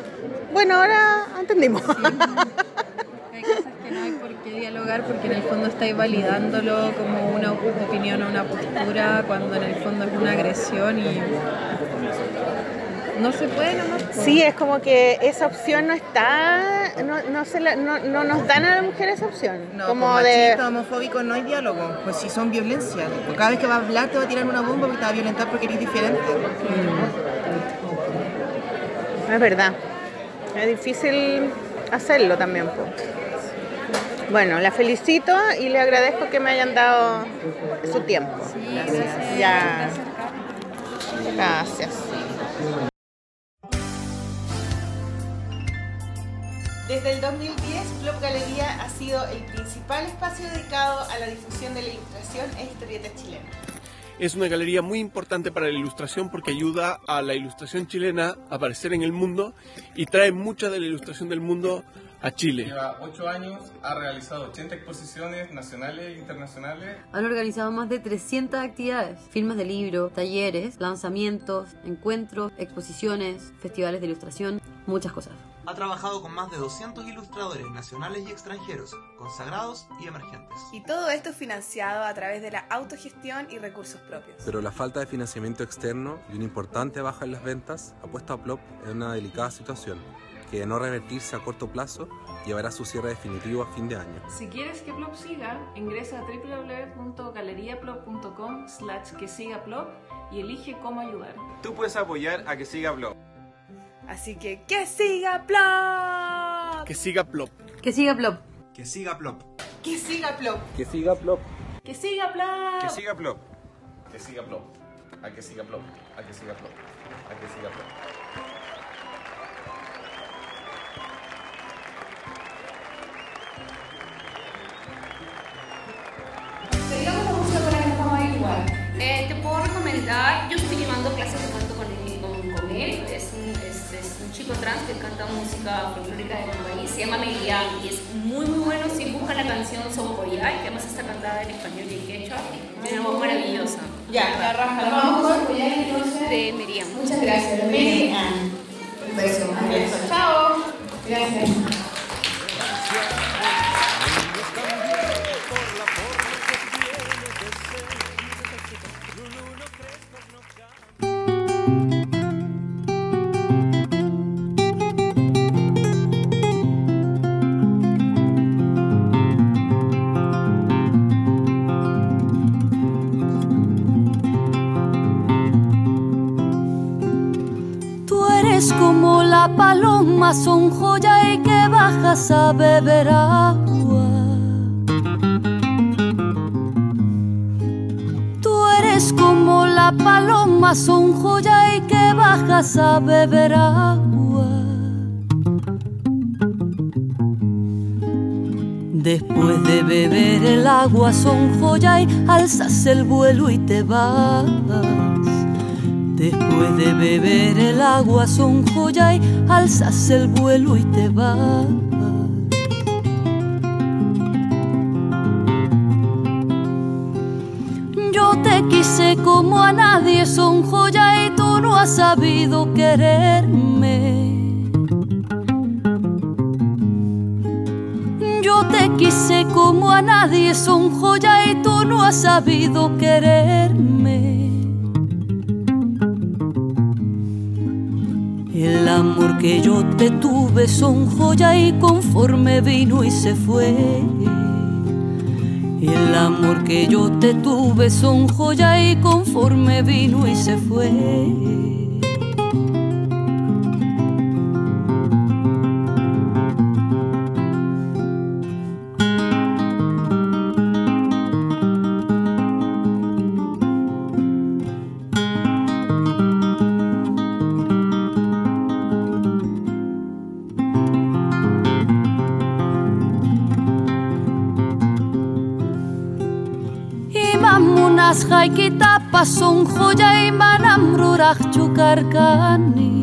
S1: Bueno, ahora entendimos.
S18: Hay cosas que no hay por qué dialogar porque en el fondo estáis validándolo como una opinión o una postura cuando en el fondo es una agresión y no se puede nomás. po.
S1: Sí, es como que esa opción no está, no, no, se la- no, no nos dan a la mujer esa opción.
S16: No,
S1: como
S16: con
S1: de...
S16: machista, homofóbico no hay diálogo. Pues si son violencia. Pues cada vez que va a hablar te va a tirar una bomba porque te va a violentar porque eres diferente.
S1: Es verdad. Es difícil hacerlo también. po. Bueno, la felicito y le agradezco que me hayan dado su tiempo.
S18: gracias.
S1: Ya. Gracias. Desde el 2010, Club Galería ha sido el principal espacio dedicado a la difusión de la ilustración e historieta chilena.
S19: Es una galería muy importante para la ilustración porque ayuda a la ilustración chilena a aparecer en el mundo y trae mucha de la ilustración del mundo a Chile.
S20: Lleva ocho años, ha realizado 80 exposiciones nacionales e internacionales.
S21: Han organizado más de 300 actividades, firmas de libro, talleres, lanzamientos, encuentros, exposiciones, festivales de ilustración, muchas cosas.
S22: Ha trabajado con más de 200 ilustradores nacionales y extranjeros, consagrados y emergentes.
S23: Y todo esto financiado a través de la autogestión y recursos propios.
S24: Pero la falta de financiamiento externo y una importante baja en las ventas ha puesto a Plop en una delicada situación que de no revertirse a corto plazo llevará a su cierre definitivo a fin de año.
S25: Si quieres que Plop siga, ingresa a www.galeriaplop.com slash que siga Plop y elige cómo ayudar.
S20: Tú puedes apoyar a que siga Blog.
S23: Así que ¡que siga Plop!
S19: Que siga Plop.
S21: Que siga Plop.
S22: Que siga Plop.
S1: Que siga Plop.
S24: Que siga Plop.
S25: ¡Que siga Plop!
S20: Que siga Blog. Que siga Blog. A que siga Blog. A que siga Blog. A que siga Blog.
S6: Eh, te puedo recomendar, yo estoy llevando clases de canto con él, con, con él. Es, un, es, es un chico trans que canta música folclórica de mi país, se llama Melian y es muy muy bueno si buscan la canción Sopoyay, que además está cantada en español y en quechua, voz maravillosa.
S10: Ya, la raja. Vamos con entonces.
S6: De Miriam.
S10: Muchas gracias. Miriam. Un beso. Un beso. Chao. Gracias.
S26: Paloma, son joya y que bajas a beber agua. Tú eres como la paloma, son joya y que bajas a beber agua. Después de beber el agua, son joya y alzas el vuelo y te vas. Después de beber el agua son joya y alzas el vuelo y te vas. Yo te quise como a nadie son joya y tú no has sabido quererme. Yo te quise como a nadie son joya y tú no has sabido quererme. El amor que yo te tuve son joya y conforme vino y se fue. El amor que yo te tuve son joya y conforme vino y se fue. Hai kita pasung hujai mana manam rurak cukarkani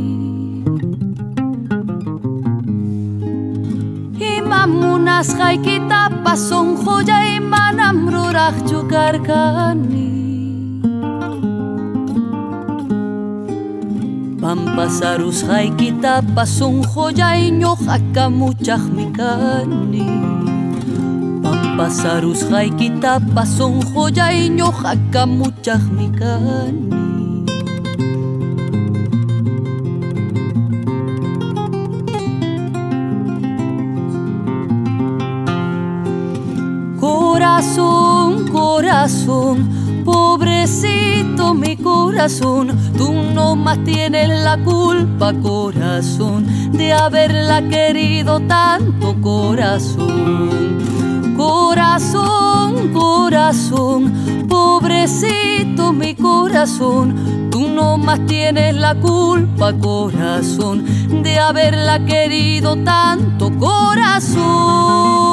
S26: Imam munas jai kitapasung khujai manam rurak cukarkani Pampasarus pasung hujai khujai nyok akamuchak kani. Pampasarus haikita pason joya iñohaka muchahmikani Corazón, corazón, pobrecito mi corazón, tú no más tienes la culpa, corazón, de haberla querido tanto, corazón. Corazón, corazón, pobrecito mi corazón, tú no más tienes la culpa, corazón, de haberla querido tanto, corazón.